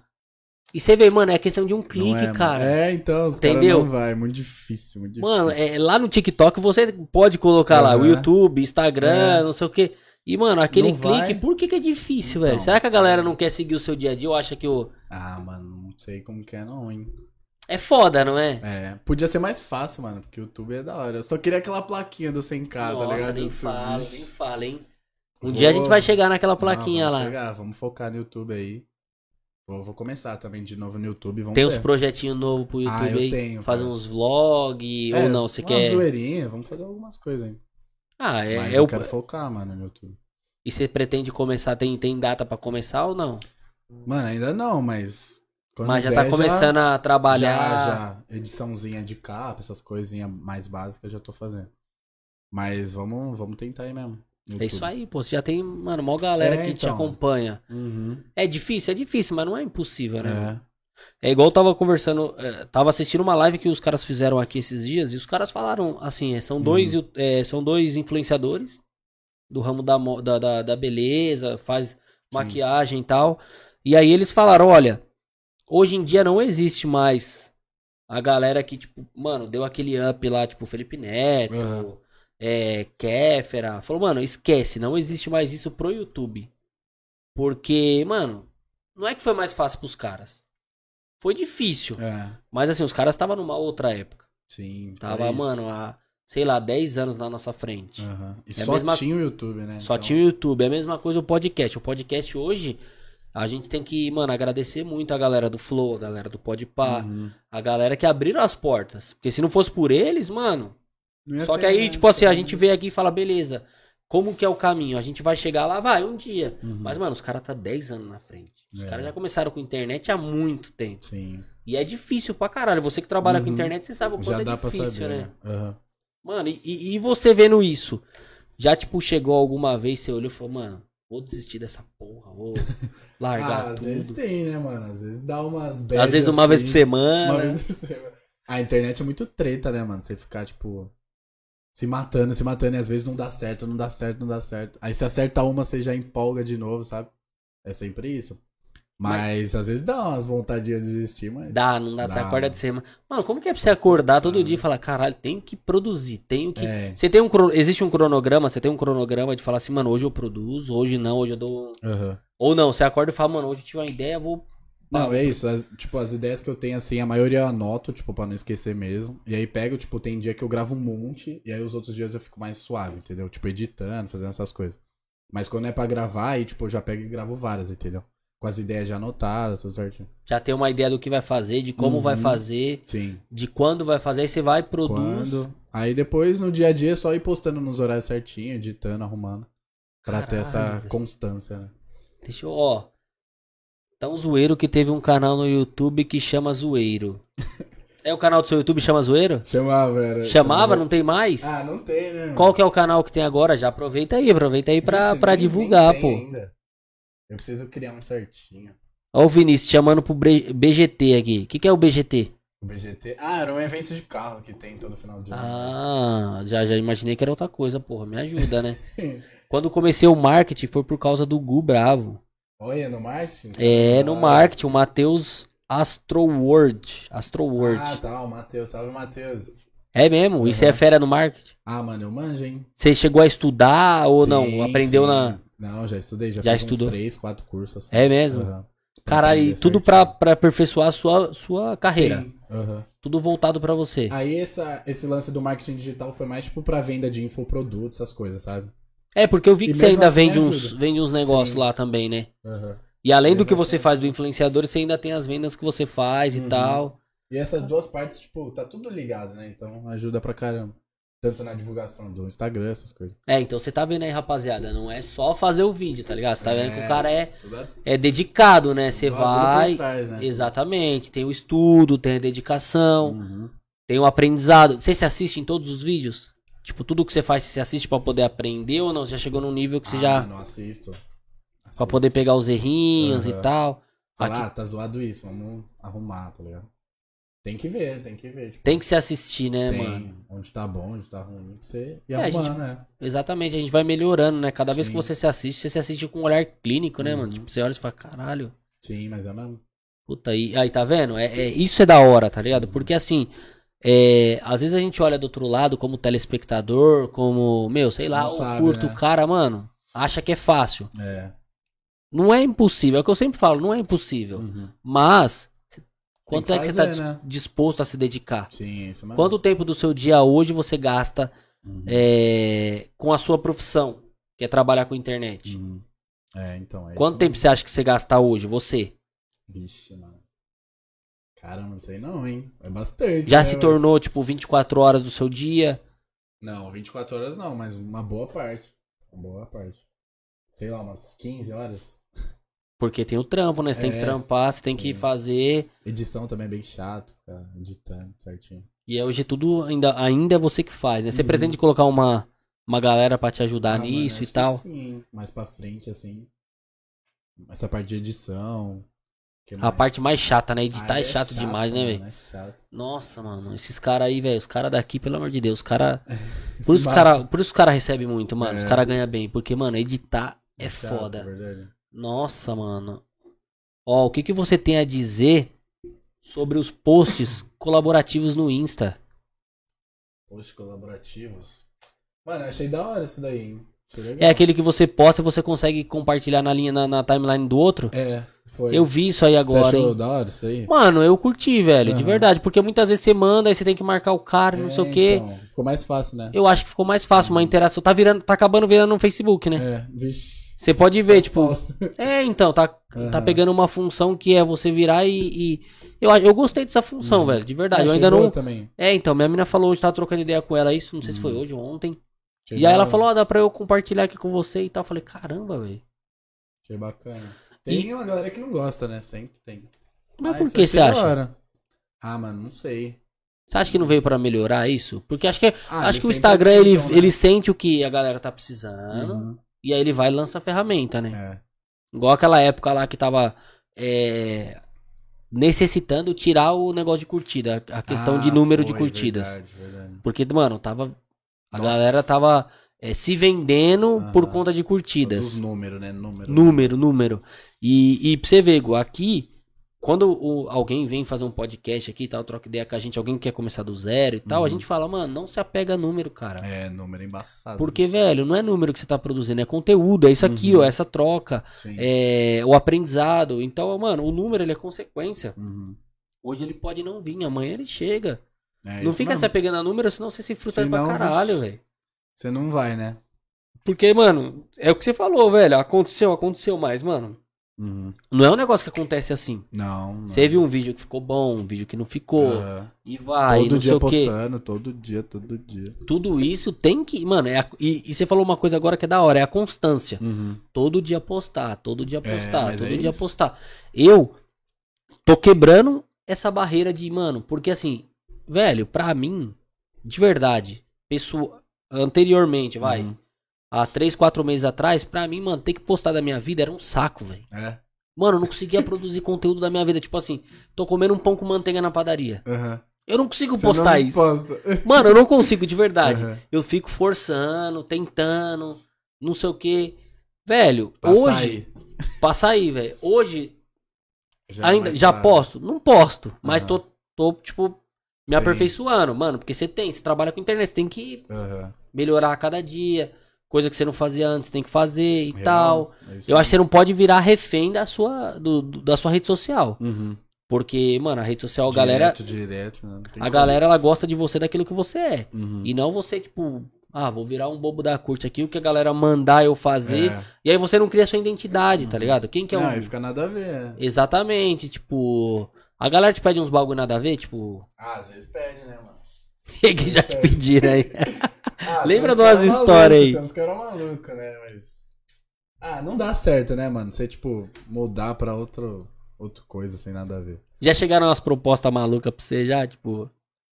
E você vê, mano, é questão de um clique, é, cara. É, então, os Entendeu? não vai. É muito difícil, muito difícil. Mano, é, lá no TikTok você pode colocar lá o. YouTube, Instagram, É. não sei o quê. E, mano, aquele Não clique, vai. por que, que é difícil, Então, velho? Será que a galera não quer seguir o seu dia a dia ou acha que o. Ah, mano, não sei como que é não, hein? É foda, não é? É, podia ser mais fácil, mano, porque o YouTube é da hora. Eu só queria aquela plaquinha do 100k, tá Nossa, ligado? nem fala, nem fala, hein? Um Vou- dia a gente vai chegar naquela Não, plaquinha vamos lá. chegar, vamos focar no YouTube aí. Vou, vou começar também de novo no YouTube, vamos Tem uns ver. projetinhos novos pro YouTube Ah, eu aí. tenho, Fazer uns vlog, É, ou não, você uma quer. zoeirinha, vamos fazer algumas coisas aí. Ah, é. Mas é eu o- quero focar, mano, no YouTube. E você pretende começar? Tem, tem data pra começar ou não? Mano, ainda não, mas. Mas já der, tá começando a trabalhar. Já, já. Ediçãozinha de capa, essas coisinhas mais básicas eu já tô fazendo. Mas vamos, vamos tentar aí mesmo. no É isso YouTube. aí, pô. Você já tem, mano, mó galera É, que te então. acompanha. Uhum. É difícil, é difícil, mas não é impossível, né? É. É igual eu tava conversando, é, tava assistindo uma live que os caras fizeram aqui esses dias e os caras falaram assim, é, são dois, Uhum. é, são dois influenciadores do ramo da, da, da, da beleza, faz maquiagem e tal. E aí eles falaram, olha, hoje em dia não existe mais a galera que, tipo, mano, deu aquele up lá, tipo, Felipe Neto, Uhum. é, Kéfera. Falou, mano, esquece, não existe mais isso pro YouTube. Porque, mano, não é que foi mais fácil pros caras. Foi difícil. É. Mas assim, os caras estavam numa outra época. Sim. Tava, isso. mano, há, sei lá, 10 anos na nossa frente. Aham. E É só mesma- tinha o YouTube, né? Só Então, tinha o YouTube. É a mesma coisa o podcast. O podcast hoje, a gente tem que, mano, agradecer muito a galera do Flow, a galera do Podpah, uhum. a galera que abriram as portas. Porque se não fosse por eles, mano. Só ter, que aí, né? tipo assim, a gente vem aqui e fala, beleza, como que é o caminho? A gente vai chegar lá, vai, um dia. Uhum. Mas, mano, os caras tá 10 anos na frente. Os É. caras já começaram com internet há muito tempo. Sim. E é difícil pra caralho. Você que trabalha com Uhum. internet, você sabe o quanto Já é dá difícil, pra saber, né? Aham. Mano, e- e, você vendo isso? Já, tipo, chegou alguma vez, você olhou e falou, mano, vou desistir dessa porra, vou largar Ah, às tudo. vezes tem, né, mano? Às vezes dá umas Às vezes uma vez por assim. semana. Uma vez por semana. A internet é muito treta, né, mano? Você ficar, tipo, se matando, se matando, e às vezes não dá certo, não dá certo, não dá certo. Aí se acerta uma, você já empolga de novo, sabe? É sempre isso. Mas, às vezes dá umas vontadinhas de desistir, mas. Dá, não dá, você Dá, acorda mano. de semana. Mano, como que é pra você acordar todo dia e falar, caralho, tenho que produzir, tenho que. É. Você tem um existe um cronograma, você tem um cronograma de falar assim, mano, hoje eu produzo, hoje não, hoje eu dou. Aham. Ou não, você acorda e fala, mano, hoje eu tive uma ideia, vou. Não, é isso. as- tipo, as ideias que eu tenho, assim, a maioria eu anoto, tipo, pra não esquecer mesmo. E aí pego, tipo, tem dia que eu gravo um monte, e aí os outros dias eu fico mais suave, entendeu? Tipo, editando, fazendo essas coisas. Mas quando é pra gravar, aí, tipo, eu já pego e gravo várias, entendeu? Com as ideias já anotadas, tudo certinho. Já tem uma ideia do que vai fazer, de como vai Uhum. fazer, Sim. de quando vai fazer, aí você vai, produz. Quando. Aí depois, no dia a dia, é só ir postando nos horários certinho, editando, arrumando. Pra ter essa Caralho, velho. constância, né? Deixa eu, ó. Tão zoeiro que teve um canal no YouTube que chama Zoeiro. É o canal do seu YouTube chama Zoeiro? Chamava, era. Chamava, não tem mais? Ah, não tem, né? Qual que é o canal que tem agora? Já aproveita aí, aproveita aí pra, Vixe, pra nem- divulgar, nem pô. ainda. Eu preciso criar um certinho. Ó o Vinícius chamando pro BGT aqui. O que, que é o BGT? O BGT. Ah, era um evento de carro que tem todo final de ano. Ah, já, já imaginei que era outra coisa, porra. Me ajuda, né? Quando comecei o marketing foi por causa do Gu Bravo. Olha, no marketing? É, no marketing, o Matheus Astroword. Astroword. Ah, tá, o Matheus. Salve, Matheus. É mesmo? E você Uhum. é fera no marketing? Ah, mano, eu manjo, hein? Você chegou a estudar ou Sim, não? Aprendeu sim. na. Não, já estudei, já, Já fiz estudou? uns três, quatro cursos. Assim. É mesmo? Aham. Caralho, e tudo pra, pra aperfeiçoar a sua, sua carreira. Sim, aham. Tudo voltado pra você. Aí essa, esse lance do marketing digital foi mais tipo pra venda de infoprodutos, essas coisas, sabe? É, porque eu vi E que você ainda assim vende, uns, vende uns negócios Sim. lá também, né? Aham. E além do Mesmo que você assim faz do influenciador, você ainda tem as vendas que você faz e Uhum. tal. E essas duas partes, tipo, tá tudo ligado, né? Então ajuda pra caramba. Tanto na divulgação do Instagram, essas coisas. É, então você tá vendo aí, rapaziada, não é só fazer o vídeo, tá ligado? Você tá vendo que o cara é, Tudo é dedicado, né? Você vai. trás, né? Exatamente, tem o estudo, tem a dedicação, Uhum. tem o aprendizado. Você se assiste em todos os vídeos? Tipo, tudo que você faz, você assiste pra poder aprender ou não? Você já chegou num nível que você ah, já. Não assisto. Pra Assisto. poder pegar os errinhos e Aham. tal. Falar, ah, tá zoado isso, vamos arrumar, tá ligado? Tem que ver, tem que ver. Tipo, Tem que se assistir, né, tem mano? onde tá bom, onde tá ruim, pra você ir É, arrumando, gente- né? Exatamente, a gente vai melhorando, né? Cada vez que Sim. você se assiste, você se assiste com um olhar clínico, né, Uhum. mano? Tipo, você olha e fala, caralho. Sim, mas é mesmo. Puta, aí, aí tá vendo? É, é- isso é da hora, tá ligado? Porque assim, é, às vezes a gente olha do outro lado como telespectador, como, meu, sei lá, o sabe, curto né? cara, mano, acha que é fácil. É. Não é impossível, é o que eu sempre falo, não é impossível. Uhum. Mas, quanto que é que você tá fazer, dis- né? disposto a se dedicar? Sim, isso mesmo. Quanto tempo do seu dia hoje você gasta Uhum. é, com a sua profissão, que é trabalhar com internet? Uhum. É, então. É Quanto tempo mesmo. você acha que você gasta hoje, você? Vixe, mano. Caramba, não sei não, hein? É bastante. Já né, se mas- tornou, tipo, 24 horas do seu dia? Não, 24 horas não, mas uma boa parte. Uma boa parte. Sei lá, umas 15 horas. Porque tem o trampo, né? Você tem que É, trampar, você tem que sim. fazer. Edição também é bem chato, ficar editando certinho. E hoje tudo ainda, ainda é você que faz, né? Você Uhum. pretende colocar uma, uma galera pra te ajudar Ah, mano, nisso acho e que tal? Sim, mais pra frente, assim. Essa parte de edição. A parte mais chata, né? Editar Ah, é chato, demais, né, mano, velho? É chato. Nossa, mano, esses caras aí, velho, os caras daqui, pelo amor de Deus, os caras. Por isso cara, por isso os cara recebem muito, mano. Os É. caras ganham bem. Porque, mano, editar é chato, foda. verdade. Nossa, mano. Ó, o que, que você tem a dizer sobre os posts colaborativos no Insta? Posts colaborativos. Mano, achei da hora isso daí, hein? Legal. É aquele que você posta e você consegue compartilhar na linha, na, na timeline do outro? É, foi. Eu vi isso aí Você agora, achou hein? da hora isso aí? Mano, eu curti, velho, de Aham. verdade. Porque muitas vezes você manda, aí você tem que marcar o cara, não sei o quê. Então, ficou mais fácil, né? Eu acho que ficou mais fácil, uma interação. Tá virando, tá acabando virando no Facebook, né? É, vixe. Você pode ver, tipo. É, então, tá, tá Aham. pegando uma função que é você virar e. e- Eu, eu gostei dessa função, Uhum. velho, de verdade. eu Achei ainda não. também. É, então, minha mina falou hoje, tava trocando ideia com ela, isso, não sei se foi Uhum. hoje ou ontem. Achei E aí ela falou, ó, dá pra eu compartilhar aqui com você e tal. Eu falei, caramba, velho. Achei bacana. Tem uma galera que não gosta, né? Sempre tem. Mas por que você acha? hora. Ah, mano, não sei. Você acha que não veio pra melhorar isso? Porque acho que, Ah, acho que o Instagram, ele, né? ele sente o que a galera tá precisando. Uhum. E aí ele vai e lança a ferramenta, né? É. Igual aquela época lá que tava é, necessitando tirar o negócio de curtida. A questão de Ah, número de foi, curtidas. Verdade, verdade. Porque, mano, tava. A Nossa. galera tava é, se vendendo Aham. por conta de Dos curtidas. números, né? Número. Número, número. E, e pra você ver, Gu, aqui, quando o- alguém vem fazer um podcast aqui e tal, troca ideia com a gente, alguém que quer começar do zero e tal, a Uhum. gente fala, mano, não se apega a número, cara. É, número embaçado. Porque, isso. velho, não é número que você tá produzindo, é conteúdo, é isso aqui, Uhum. ó, essa troca, Sim. é o aprendizado. Então, mano, o número ele é consequência. Uhum. Hoje ele pode não vir, amanhã ele chega. É não fica se mesmo. apegando a número, senão você se fruta pra caralho, velho. Você não vai, né? Porque, mano, é o que você falou, velho. Aconteceu, aconteceu, mas, mano, Uhum. não é um negócio que acontece assim. Não. Você viu um vídeo que ficou bom, um vídeo que não ficou, e vai, todo não dia sei o quê. postando, todo dia, todo dia. Tudo isso tem que, mano, é a- e, e você falou uma coisa agora que é da hora, é a constância. Uhum. Todo dia postar, todo dia postar, mas todo é dia isso. postar. Eu tô quebrando essa barreira de, mano, porque assim, velho, pra mim, de verdade, pessoa, anteriormente, vai, Uhum. há três, quatro meses atrás, pra mim, mano, ter que postar da minha vida era um saco, velho. É. Mano, eu não conseguia produzir conteúdo da minha vida. Tipo assim, tô comendo um pão com manteiga na padaria. Aham. Eu não consigo Você postar não isso. Posta. Mano, eu não consigo, de verdade. Aham. Eu fico forçando, tentando, não sei o que. Velho, Pra hoje. sair. Pra sair, velho. Hoje, Já é ainda. Já posto? Não posto. Mas Aham. tô, tô, tipo, me Sim. aperfeiçoando, mano. Porque você tem, você trabalha com internet, você tem que Aham. melhorar a cada dia. Coisa que você não fazia antes, tem que fazer e tal. É Eu acho que você não pode virar refém da sua, do, do- da sua rede social. Uhum. Porque, mano, a rede social, a galera. Direto, direto. né? Não A como. galera, ela gosta de você daquilo que você é. Uhum. E não você, tipo, ah, vou virar um bobo da corte aqui, o que a galera mandar eu fazer. É. E aí você não cria sua identidade, tá ligado? Quem que é Não, um. aí fica nada a ver. é. Exatamente, tipo. A galera te pede uns bagulho nada a ver, tipo. Ah, às vezes perde, né, mano? que já te pediram aí. Ah, Lembra de umas histórias aí? Tem uns caras malucos, né? Mas. Ah, não dá certo, né, mano? Você, tipo, mudar pra outro, outra coisa sem nada a ver. Já chegaram umas propostas malucas pra você já, tipo.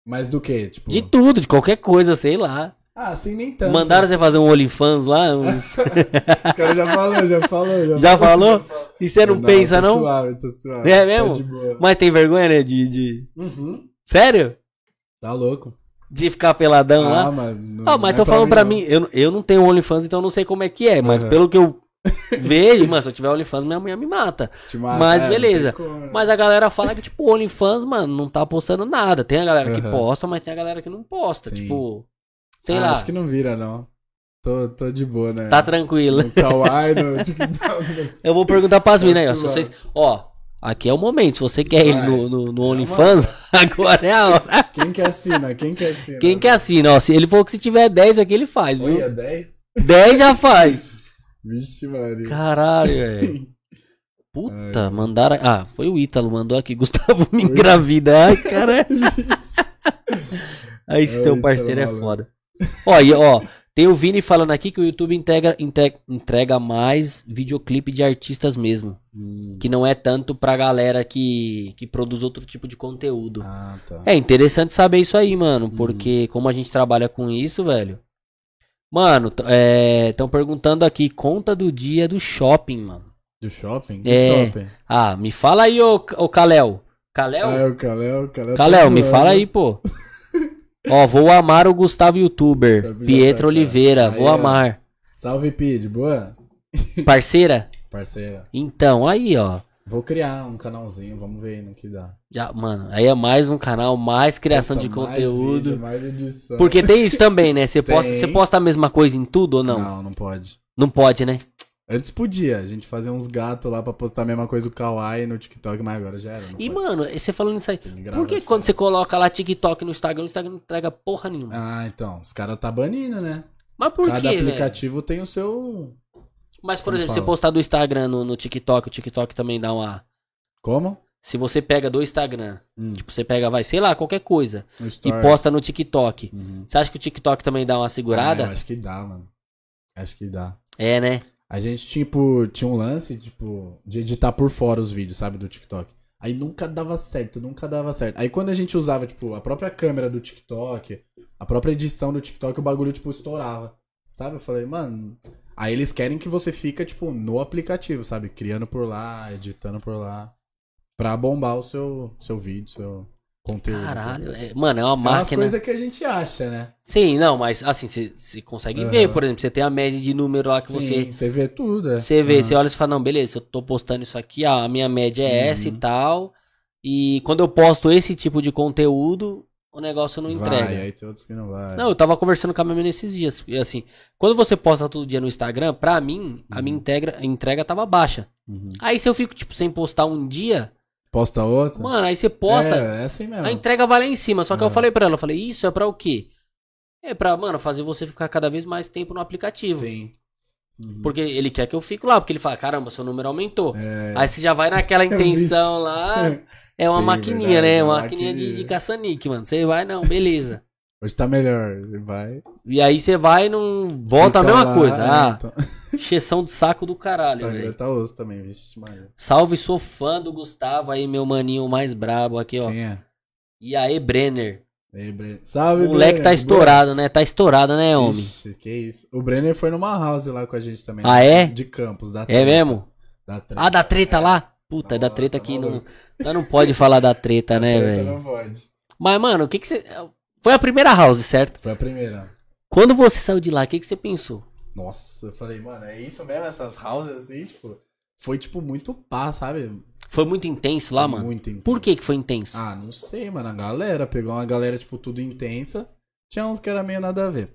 Mas do que? Tipo. De tudo, de qualquer coisa, sei lá. Ah, assim nem tanto. Mandaram você fazer um OnlyFans lá? uns- O cara já falou, já falou. Já falou? E você não, pensa, tô não? Suave, tô suave. É mesmo? Tá boa. Mas tem vergonha, né? De. de... Uhum. Sério? Tá louco. De ficar peladão lá? Ah, mano. Ah, mas tô falando pra mim, eu, eu não tenho OnlyFans, então eu não sei como é que é, mas Aham. pelo que eu vejo, mano, se eu tiver OnlyFans, minha mulher me mata. Mas beleza. né? Mas a galera fala que, tipo, OnlyFans, mano, não tá postando nada. Tem a galera que Aham. posta, mas tem a galera que não posta. Sim. Tipo, sei Ah, lá, Acho que não vira, não. Tô, tô de boa, né? tá tranquilo. No Kawaii, no TikTok. Eu vou perguntar pras minas aí, ó. Se vocês. Ó, aqui é o momento. Se você quer ir Vai. no, no, no Já OnlyFans, agora é a hora. Quem que assina? Quem que assina? Quem que assina, ó. Se ele falou que se tiver 10 aqui, ele faz, viu? Olha, 10? 10 já faz. Vixe, Maria. Caralho, velho. Puta, Ai. mandaram. Ah, foi o Ítalo, mandou aqui. Gustavo me engravida. Ai, caralho. Aí, É seu o parceiro é foda. Ó, e, ó, tem o Vini falando aqui que o YouTube integra, inte- entrega mais videoclipe de artistas mesmo. Hum. Que não é tanto pra galera que, que produz outro tipo de conteúdo. Ah, tá. É interessante saber isso aí, mano. Uhum. Porque como a gente trabalha com isso, velho. Mano, estão perguntando aqui, conta do dia do shopping, mano. Do shopping? Do É. shopping. Ah, me fala aí, ô, ô Kalel. Kalel? Ah, é o Kalel, o Kalel. tá Kalel, me zoando. fala aí, pô. Ó, vou amar o Gustavo Youtuber. Sabe já Pietro tá, Oliveira, vou Aí, ó. amar. Salve, Pid. Boa? Parceira? Parceira. Então, aí, ó. Vou criar um canalzinho, vamos ver aí no que dá. Já, mano, aí é mais um canal, mais criação de mais conteúdo. vídeo, mais edição. Porque tem isso também, né? Você posta, você posta a mesma coisa em tudo ou não? Não, Não, não pode. pode, né? Antes podia, a gente fazer uns gatos lá pra postar a mesma coisa do Kawaii no TikTok, mas agora já era. E, pode. mano, você falando isso aí, por que quando você coloca lá TikTok no Instagram, o Instagram não entrega porra nenhuma? Ah, então, os caras tá banindo, né? Mas por Cada quê, velho? aplicativo tem o seu. Mas, por Como exemplo, fala? você postar do Instagram no, no TikTok, o TikTok também dá uma... Como? Se você pega do Instagram, Hum, tipo, você pega, vai, sei lá, qualquer coisa, e posta no TikTok, Uhum. você acha que o TikTok também dá uma segurada? Ah, eu acho que dá, mano. Acho que dá. É, né? A gente, tipo, tinha um lance, tipo, de editar por fora os vídeos, sabe, do TikTok. Aí nunca dava certo, nunca dava certo. Aí quando a gente usava, tipo, a própria câmera do TikTok, a própria edição do TikTok, o bagulho, tipo, estourava. Sabe? Eu falei, mano. Aí eles querem que você fica, tipo, no aplicativo, sabe? Criando por lá, editando por lá. Pra bombar o seu, seu vídeo, seu conteúdo. Caralho, é- mano, é uma É máquina. coisas que a gente acha, né? Sim, não, mas assim, você, você consegue Aham. ver, por exemplo, você tem a média de número lá que você... Sim, você vê tudo, é. Você vê, Aham. você olha e fala, não, beleza, eu tô postando isso aqui, ó, a minha média é essa e Uhum. tal. E quando eu posto esse tipo de conteúdo, o negócio não Vai, entrega. aí tem outros que não vai. Não, eu tava conversando com a minha mãe nesses dias. E assim, quando você posta todo dia no Instagram, pra mim, a minha integra, entrega tava baixa. Uhum. Aí se eu fico, tipo, sem postar um dia, Posta outra? mano, aí você posta, É, é assim mesmo. a entrega vai lá em cima. Só que eu É. falei pra ela, eu falei, isso é pra o quê? É pra, mano, fazer você ficar cada vez mais tempo no aplicativo. Sim. Uhum. Porque ele quer que eu fique lá, porque ele fala, caramba, seu número aumentou. É. Aí você já vai naquela intenção lá. É uma Sim, maquininha, verdade, né? é Uma uma maquininha de, de caça-nique, mano. Você vai, não, beleza. Hoje tá melhor. Vai. E aí você vai e não. Volta a mesma lá, coisa. é, Ah, então. exceção de saco do caralho, velho. tá osso também, vixe. Salve, sou fã do Gustavo aí, meu maninho mais brabo aqui, ó. Quem é? E aí, Brenner. Ei, Brenner. Salve, O moleque tá Brenner. estourado, né? Tá estourado, né, homem? Ixi, que isso. O Brenner foi numa house lá com a gente também. Ah, é? De Campos, da É treta. mesmo? Da treta. Ah, da treta lá? Puta, é da treta aqui. Não, maluco. nós não pode falar da treta, Da né, velho? Não pode. Mas, mano, o que que você. Foi a primeira house, certo? Foi a primeira. Quando você saiu de lá, o que que você pensou? Nossa, eu falei, mano, é isso mesmo, essas houses assim, tipo. Foi, tipo, muito pá, sabe? Foi muito intenso lá, mano? Muito intenso. Por que que foi intenso? Ah, não sei, mano. A galera pegou uma galera, tipo, tudo intensa. Tinha uns que era meio nada a ver.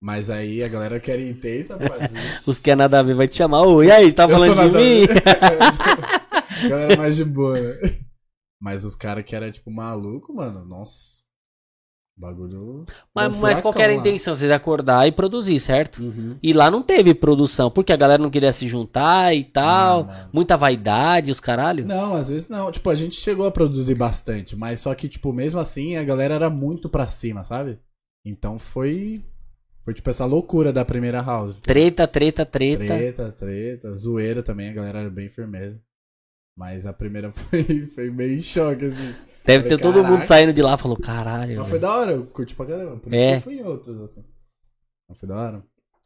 Mas aí a galera que era intensa, parceiro. Os que é nada a ver vai te chamar. Ô, e aí, você tá falando de mim? galera mais de boa, né? Mas os caras que era, tipo, maluco, mano, nossa. Bagulho. Mas, mas qual era a intenção? Vocês acordar e produzir, certo? Uhum. E lá não teve produção, porque a galera não queria se juntar e tal. Muita vaidade, os caralho. Não, às vezes não. Tipo, a gente chegou a produzir bastante, mas só que, tipo, mesmo assim, a galera era muito pra cima, sabe? Então foi. Foi, tipo, essa loucura da primeira house. Treta, treta, treta. Treta, treta, zoeira também, a galera era bem firmeza. Mas a primeira foi, foi meio em choque, assim. Deve Falei, ter todo mundo saindo de lá e falou, caralho. Mas foi velho." da hora, eu curti pra caramba. Por É. isso que eu fui em outros, assim. Mas foi da hora.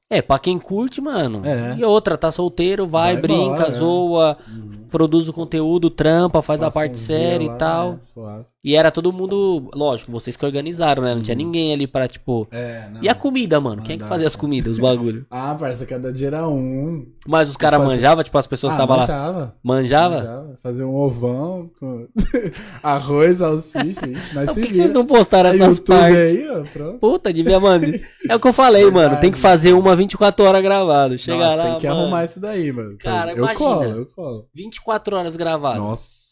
É, pra quem curte, mano. É. E outra, tá solteiro, vai, Vai brinca, embora, é. zoa, Uhum. produz o conteúdo, trampa, faz a Passa parte um séria lá, e tal. né, suave. E era todo mundo, lógico, vocês que organizaram, né? Não tinha ninguém ali pra, tipo. É, Uhum. não. E a comida, mano? Quem é que fazia as comidas, os bagulho? Ah, parça, cada dia era um. Mas os caras fazia- manjavam, tipo, as pessoas ah, estavam lá. manjava. Manjava? Manjava. Fazer um ovão com arroz, salsicha, ixi, nós Por que, que vocês não postaram Aí, essas YouTube partes? aí, ó, pronto. Puta, devia, mano. É o que eu falei, mano. Tem que fazer uma 24 horas gravado. Chega Nossa, lá. tem que mano, arrumar isso daí, mano. Cara, eu imagina. colo, eu colo. 24 horas gravado. Nossa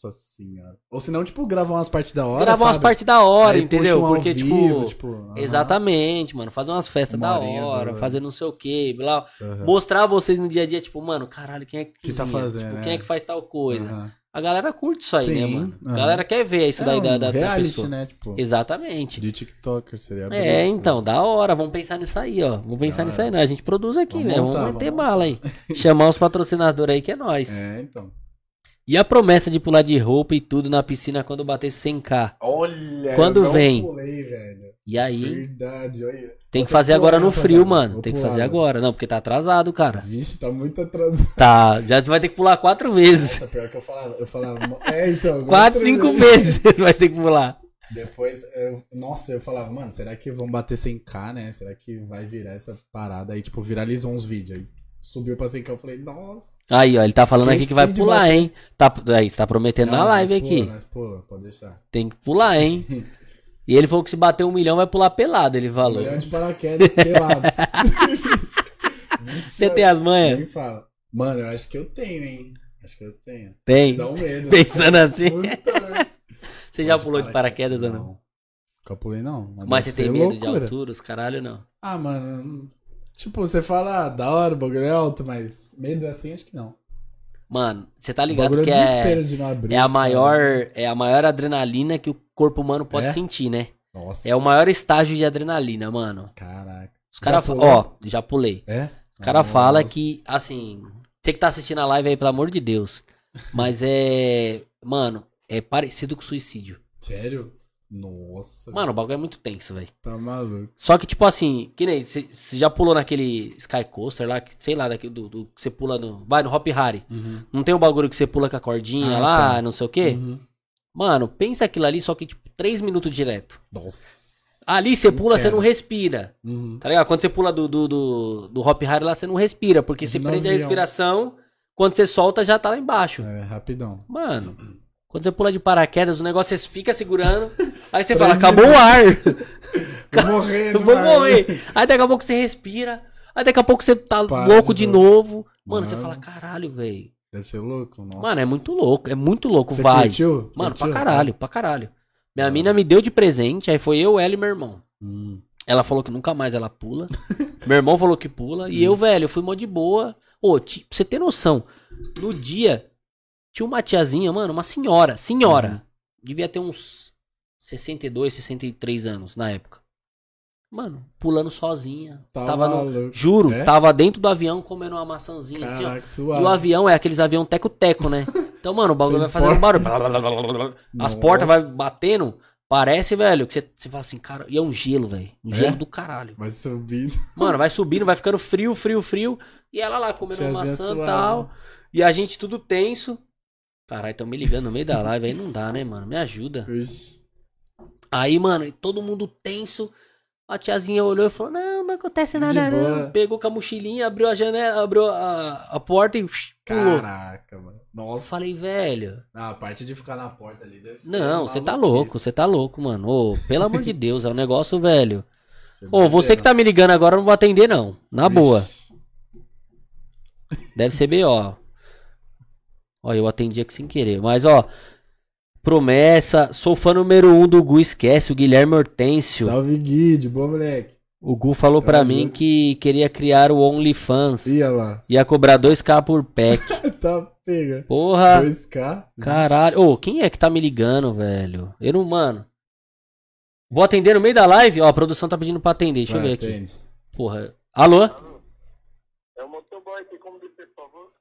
senhora. Ou se não, tipo, gravar umas partes da hora, Gravar umas partes da hora, Aí entendeu? Porque, vivo, tipo. aham, Exatamente, mano. Fazer umas festas da hora, fazer não sei o que, blá. aham. Mostrar vocês no dia a dia, tipo, mano, caralho, quem é que, Que tá fazendo, Tipo, né? quem é que faz tal coisa? A galera curte isso aí, né, Sim, mano? A galera quer ver isso daí É da, um da, da reality, pessoa. né? Tipo, Exatamente. de TikToker seria É, bem, então, da hora. Vamos pensar nisso aí, ó. Vamos pensar Da nisso aí, né? A gente produz aqui, Vamos né? montar, vamos meter vamos bala aí. Chamar os patrocinadores aí que é nós. É, então. E a promessa de pular de roupa e tudo na piscina quando bater 100k. Olha, Quando vem? pulei, velho. E aí, Verdade, olha. tem que fazer agora no frio, mano. Vou Tem que pular, fazer mano. agora. Não, porque tá atrasado, cara. Vixe, tá muito atrasado. Tá, já vai ter que pular quatro vezes. Nossa, pior que eu falava. Eu falava, é, então. Quatro, cinco vez. vezes vai ter que pular. Depois, eu- nossa, eu falava, mano, será que vão bater 100k, né? Será que vai virar essa parada? Aí, tipo, viralizou uns vídeos. Aí subiu pra 100k, eu falei, nossa. Aí, ó, ele tá falando aqui que vai de pular, bater. hein? Tá, aí, você tá prometendo na Não, live mas aqui. Pula, mas pula, pode deixar. Tem que pular, hein? E ele falou que se bater um milhão vai pular pelado, ele falou. Milhão de paraquedas pelado. Você tem as manhas? Nem fala. Mano, eu acho que eu tenho, hein? Acho que eu tenho. Tem. Dá um medo. Pensando assim. Você já pulou de paraquedas ou não? Nunca pulei, não. Mas deve você tem medo de loucura. altura, os caralho, não. Ah, mano. Tipo, você fala, ah, da hora, o bagulho é alto, mas medo assim, acho que não. Mano, você tá ligado bagulho que é é, de não abrir. é a maior é a maior adrenalina que o corpo humano pode É? sentir, né? Nossa. É o maior estágio de adrenalina, mano. Caraca. Os caras, ó, já pulei. É? Os caras falam que, assim, você que tá assistindo a live aí, pelo amor de Deus. Mas é. Mano, é parecido com suicídio. Sério? Nossa. Mano, o bagulho é muito tenso, velho. Tá maluco. Só que, tipo assim, que nem. Você já pulou naquele Sky Coaster lá, que- sei lá, daquele do, do que você pula no. Vai no Hop Harry. Uhum. Não tem o bagulho que você pula com a cordinha Ah, lá, tá. não sei o quê? Uhum. Mano, pensa aquilo ali, só que, tipo, 3 minutos direto. Nossa. Ali você pula, você não respira. Uhum. Tá ligado? Quando você pula do, do, do, do Hop Harry lá, você não respira, porque você No prende a avião. respiração, quando você solta, já tá lá embaixo. É, rapidão. Mano, quando você pula de paraquedas, o negócio você fica segurando, aí você fala, acabou o ar, Vou morrer, vou ar. morrer. Aí daqui a pouco você respira, aí daqui a pouco você tá Para louco de novo. novo. Mano, você Mano. fala, caralho, velho. Deve ser louco. Nossa. Mano, é muito louco, é muito louco, Você vai. curtiu? Mano, pra Curtiu? caralho, pra caralho. Minha Da mina me deu de presente, aí foi eu, ela e meu irmão. Hum. Ela falou que nunca mais ela pula. Meu irmão falou que pula. E eu, velho, eu fui mó de boa. Ô, ti- pra você ter noção, no dia, tinha uma tiazinha, mano, uma senhora, senhora. Uhum. Devia ter uns 62, 63 anos na época. Mano, pulando sozinha. Tá tava no. Juro, É? tava dentro do avião comendo uma maçãzinha assim, ó. Caraca, E o avião é aqueles avião teco-teco, né? Então, mano, o bagulho vai fazendo barulho. As Nossa. portas vai batendo. Parece, velho, que você, você fala assim, cara, e é um gelo, velho. Um É? gelo do caralho. Vai subindo. Mano, vai subindo, vai ficando frio, frio, frio. E ela lá comendo uma Tiazinha maçã e tal. E a gente tudo tenso. Caralho, tão me ligando no meio da live aí, não dá, né, mano? Me ajuda. Ixi. Aí, mano, todo mundo tenso. A tiazinha olhou e falou: Não, não acontece nada, boa. não. Pegou com a mochilinha, abriu a janela, abriu a, a porta e pulou. Caraca, mano. Eu Nossa. falei, velho. Ah, a parte de ficar na porta ali deve ser. Não, você tá louco, você tá louco, mano. Ô, pelo amor de Deus, é um negócio, velho. Você Ô, você que tá me ligando agora, eu não vou atender, não. Na boa. Ixi. Deve ser B.O. Ó, eu atendi aqui sem querer. Mas, ó. Promessa. Sou fã número um do Gu Esquece, o Guilherme Hortêncio. Salve, Gui, de boa, moleque. O Gu falou pra Tamo mim junto. que queria criar o OnlyFans. Ia lá. Ia cobrar 2k por pack. tá pega. Porra. 2K. Caralho. Ô, quem é que tá me ligando, velho? Eu não, mano. Vou atender no meio da live? Ó, a produção tá pedindo pra atender. Deixa eu Vai, ver aqui. atende. Porra. Alô? É o motoboy aqui, como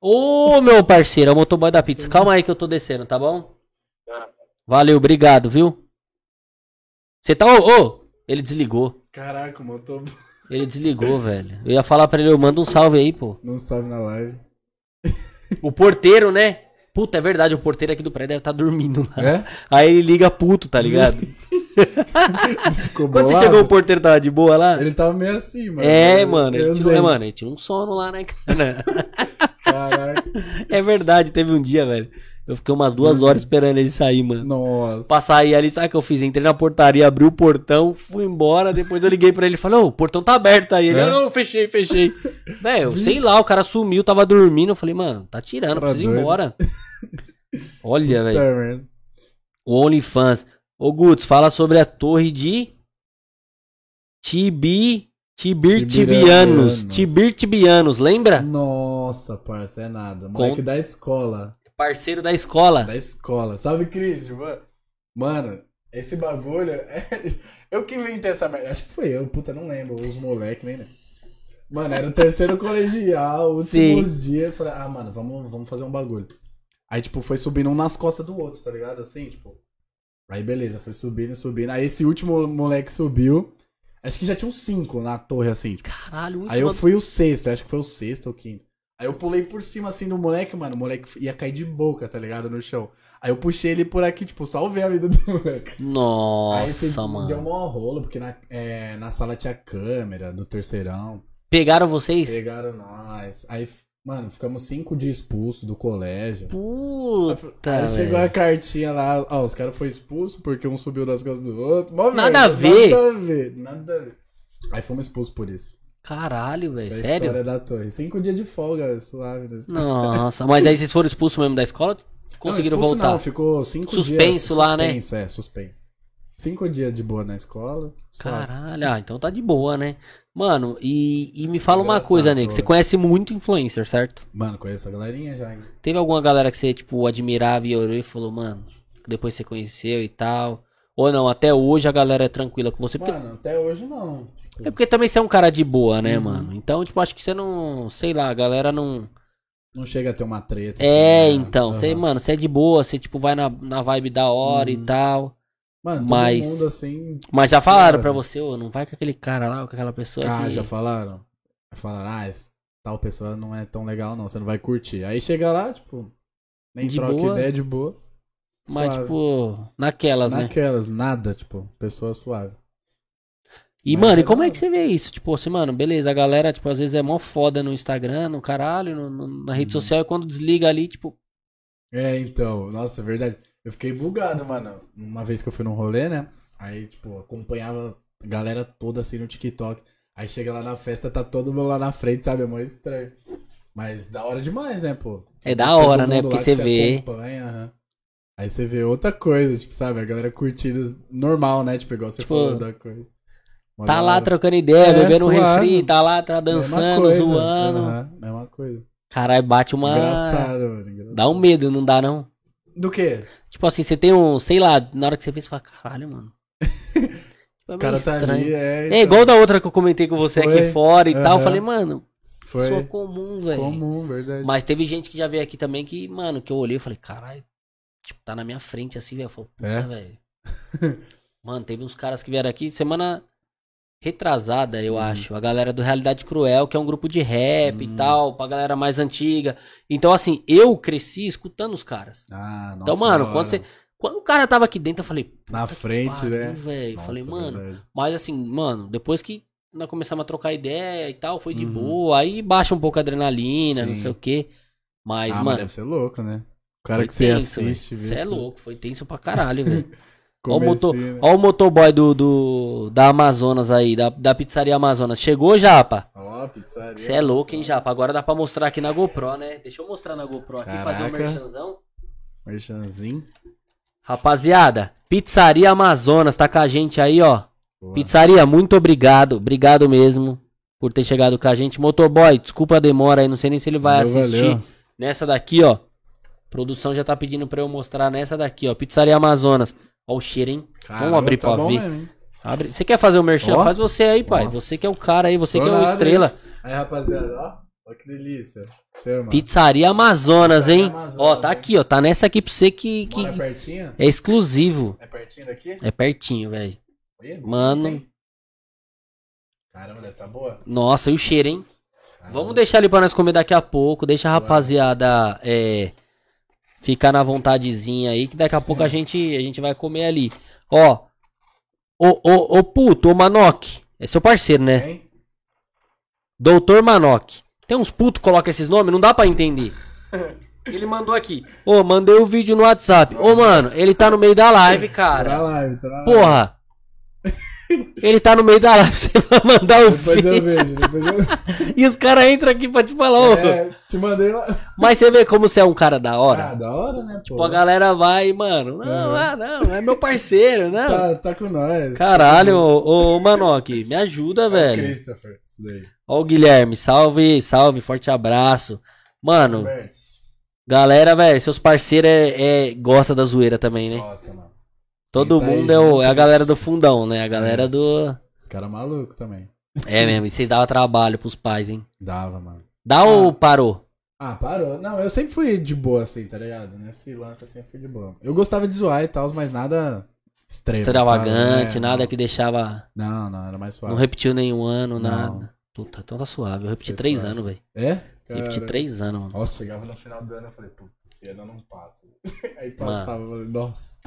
Ô, meu parceiro, é o motoboy da pizza. Calma aí que eu tô descendo, tá bom? Tá. Valeu, obrigado, viu? Você tá. Ô, ô! Ele desligou. Caraca, o motor Ele desligou, velho. Eu ia falar pra ele, eu mando um salve aí, pô. não sabe na live. O porteiro, né? Puta, é verdade, o porteiro aqui do prédio deve estar dormindo lá. É? Aí ele liga puto, tá ligado? Ficou Quando você chegou, o porteiro tava de boa lá? Ele tava meio assim, mano. É, Eu- mano, ele tirou, sei. é, mano, ele tirou um sono lá, né, cara? É verdade, teve um dia, velho. Eu fiquei umas duas horas esperando ele sair, mano. Nossa. Pra sair ali, sabe o que eu fiz? Entrei na portaria, abri o portão, fui embora. Depois eu liguei pra ele e falei: Ô, o portão tá aberto aí. Ele, É? "Ah, não, fechei, fechei. Velho, sei lá, o cara sumiu, tava dormindo. Eu falei, mano, tá tirando, preciso ir embora. Olha, velho. O OnlyFans. Ô, Guts, fala sobre a torre de. Tibi. Tibir Tibianos. Tibiranos. Tibir Tibianos, lembra? Nossa, parça, é nada. Moleque Com- da escola. Parceiro da escola. Da escola. Salve, Cris, mano. Mano, esse bagulho. é- Eu que inventei essa merda. Acho que foi eu, puta, não lembro. Os moleques, nem lembro. Mano, era o terceiro colegial, últimos dias. Eu falei, ah, mano, vamos, vamos fazer um bagulho. Aí, tipo, foi subindo um nas costas do outro, tá ligado? Assim, tipo. Aí, beleza, foi subindo, subindo. Aí, esse último moleque subiu. Acho que já tinha uns cinco na torre, assim. Caralho, um Aí eu fui o sexto, acho que foi o sexto ou quinto. Aí eu pulei por cima assim do moleque, mano. O moleque ia cair de boca, tá ligado? No chão. Aí eu puxei ele por aqui, tipo, salvei a vida do moleque. Nossa, mano. deu mó rolo, porque na, é, na sala tinha câmera do terceirão. Pegaram vocês? Pegaram nós. Aí, mano, ficamos cinco dias expulsos do colégio. Puta, Aí chegou a velho. cartinha lá, ó, os caras foram expulsos porque um subiu nas costas do outro. Mó Nada a ver. Nada a ver, nada a ver. Aí fomos expulsos por isso. Caralho, velho, Essa é a sério? história da torre. Cinco dias de folga, suave. né? Nossa, mas aí vocês foram expulsos mesmo da escola? Conseguiram Não, voltar? Não, ficou cinco Suspenso dias. lá, né? Suspenso, é, suspenso. Cinco dias de boa na escola. Caralho, ah, então tá de boa, né? Mano, e, e me fala uma coisa, Nick. só. Você conhece muito influencer, certo? Mano, conheço a galerinha já, hein? Teve alguma galera que você, tipo, admirava e olhou e falou, mano, depois você conheceu e tal? Ou não, até hoje a galera é tranquila com você? Porque, Mano, até hoje não. Tipo, é porque também você é um cara de boa, né, Uhum. mano? Então, tipo, acho que você não. Sei lá, a galera não. não chega a ter uma treta. É, assim, né? então, você, Aham. mano, você é de boa, você, tipo, vai na, na vibe da hora e Uhum. tal. Mano, todo mas- mundo assim. Mas já falaram pra você, ô, não vai com aquele cara lá, ou com aquela pessoa Ah, que... já falaram? Falaram, ah, esse- tal pessoa não é tão legal, não. Você não vai curtir. Aí chega lá, tipo. Nem De troca boa. ideia de boa. Mas, suave. tipo, naquelas, né? Naquelas, nada, tipo, pessoa suave. E, Mas mano, é e como da é que você vê isso? Tipo assim, mano, beleza, a galera, tipo, às vezes é mó foda no Instagram, no caralho, no- no- na rede Uhum. social, e quando desliga ali, tipo, É, então, nossa, é verdade. Eu fiquei bugado, mano. Uma vez que eu fui num rolê, né? Aí, tipo, acompanhava a galera toda assim no TikTok. Aí chega lá na festa, tá todo mundo lá na frente, sabe? É mó estranho. Mas da hora demais, né, pô? É da hora, né? Porque você vê. acompanha. Aí você vê outra coisa, tipo, sabe? A galera curtindo normal, né? Tipo, igual você Tipo, falou da coisa. Mó tá da lá trocando ideia, É, bebendo um refri, tá lá tá Mesma dançando, coisa, zoando. aham, Mesma coisa. Caralho, bate uma. Engraçado, mano. Engraçado. Dá um medo, não dá, não? Do quê? Tipo assim, você tem um, sei lá, na hora que você fez, você fala, caralho, mano. tipo, é O cara tá ali, é. É então. igual da outra que eu comentei com você Foi. aqui fora e tal. Eu falei, mano, Foi sou comum, velho. comum, verdade. Mas teve gente que já veio aqui também que, mano, que eu olhei e falei, caralho, tipo, tá na minha frente assim, velho. Eu falei, puta, É? velho. Mano, teve uns caras que vieram aqui semana retrasada, eu Uhum. acho. A galera do Realidade Cruel, que é um grupo de rap Uhum. e tal, pra galera mais antiga. Então, assim, eu cresci escutando os caras. Ah, nossa. então, mano, quando você. Quando o cara tava aqui dentro, eu falei, Na frente, pariu, né? velho. Nossa, Falei, mano. verdade. Mas assim, mano, depois que nós começamos a trocar ideia e tal, foi de Uhum. boa. Aí baixa um pouco a adrenalina, não Sim. sei o quê. Mas, ah, mas mano, deve ser louco, né? O cara foi que você tenso, assiste, Você é louco, foi tenso pra caralho, velho. Ó o, motor, né? ó o motoboy do, do, da Amazonas aí, da, da pizzaria Amazonas. Chegou, Japa? Ó, pizzaria. Você é louco, hein, Japa? Agora dá pra mostrar aqui na GoPro, né? Deixa eu mostrar na GoPro aqui, fazer um Caraca. merchanzão. Merchanzinho. Rapaziada, Pizzaria Amazonas, tá com a gente aí, ó. Boa. Pizzaria, muito obrigado. Obrigado mesmo por ter chegado com a gente. Motoboy, desculpa a demora aí, não sei nem se ele vai assistir. valeu. Nessa daqui, ó. A produção já tá pedindo pra eu mostrar nessa daqui, ó. Pizzaria Amazonas. Ó o cheiro, hein? Caramba, Vamos abrir tá pra ver. mesmo? Abre. Você quer fazer o merchan? Ó. Faz você aí, pai. Nossa. Você que é o cara aí, você Tô que é o estrela. Aí, rapaziada, ó. Ó que delícia. Chama. Pizzaria Amazonas, Pizzaria hein? Amazonas, ó, tá hein? aqui, ó. Tá nessa aqui pra você que, que Mora pertinho? é exclusivo. É pertinho daqui? É pertinho, velho. Mano. Caramba, deve tá boa. Nossa, e o cheiro, hein? Caramba. Vamos deixar ali pra nós comer daqui a pouco. Deixa a rapaziada é, ficar na vontadezinha aí, que daqui a pouco a gente, a gente vai comer ali. Ó, ô, ô, ô puto, ô Manoc, é seu parceiro, né? Hein? Doutor Manoc. Tem uns putos que colocam esses nomes, não dá pra entender. Ele mandou aqui. Ô, mandei o vídeo no WhatsApp. Ô, mano, ele tá no meio da live, Tá na cara. live, tá na live. Porra. Ele tá no meio da live, você vai mandar o Depois eu vejo, depois eu... E os caras entram aqui pra te falar, ô. É, te mandei lá. Mas você vê como você é um cara da hora. Ah, da hora, né, pô? Tipo, a galera vai, mano. Não, Uhum. ah, não, é meu parceiro, não. Tá, tá com nós. Caralho, ô, ô Manoc, me ajuda, É velho. Christopher, isso daí. Ó o Guilherme, salve, salve, forte abraço. Mano, Roberts. galera, velho, seus parceiros é, é, gosta da zoeira também, né? Gosta, mano. Todo tá aí mundo é, o- é a galera do fundão, né? A galera É. do... Esse cara é maluco também. É mesmo, e vocês davam trabalho pros pais, hein? Dava, mano. Dá ou parou? Ah, parou. Não, eu sempre fui de boa, assim, tá ligado? Nesse lance, assim, eu fui de boa. Eu gostava de zoar e tal, mas nada extremo. Extravagante? É, nada não. que deixava... Não, não, era mais suave. Não repetiu nenhum ano, Não. nada. Puta, então tá suave. Eu repeti Você três sabe. anos, velho. É? Repeti Cara. três anos, mano. Nossa, chegava no final do ano eu falei, puta, esse ano não passa. Aí passava, eu falei, nossa.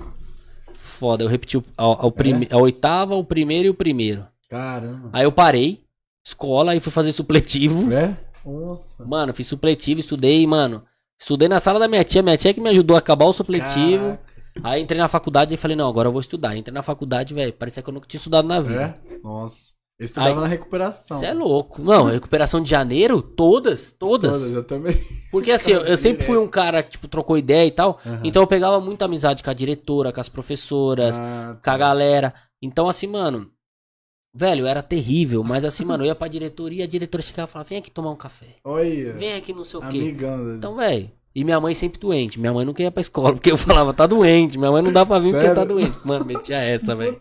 Foda, eu repeti o, prime- É? a oitava, o primeiro e o primeiro. Caramba. Aí eu parei, escola, aí fui fazer supletivo. É? Nossa. Mano, fiz supletivo, estudei, mano. Estudei na sala da minha tia, minha tia que me ajudou a acabar o supletivo. Caraca. Aí entrei na faculdade e falei, não, agora eu vou estudar. Entrei na faculdade, velho, parecia que eu nunca tinha estudado na vida. É? Nossa. Eu estudava Aí- na recuperação. Você é louco. Não, recuperação de janeiro, todas, todas. Todas, eu também. Porque assim, eu, eu sempre fui um cara que, tipo, trocou ideia e tal. Aham. Então eu pegava muita amizade com a diretora, com as professoras, Ah, com a tá. galera. Então, assim, mano. Velho, era terrível, mas assim, mano, eu ia pra diretoria, a diretora chegava e falava, vem aqui tomar um café. Olha. Vem aqui não sei o quê. Amigão. Então, velho. E minha mãe sempre doente. Minha mãe nunca ia pra escola, porque eu falava, tá doente. Minha mãe não dá pra vir porque Sério? tá doente. Mano, metia essa, velho.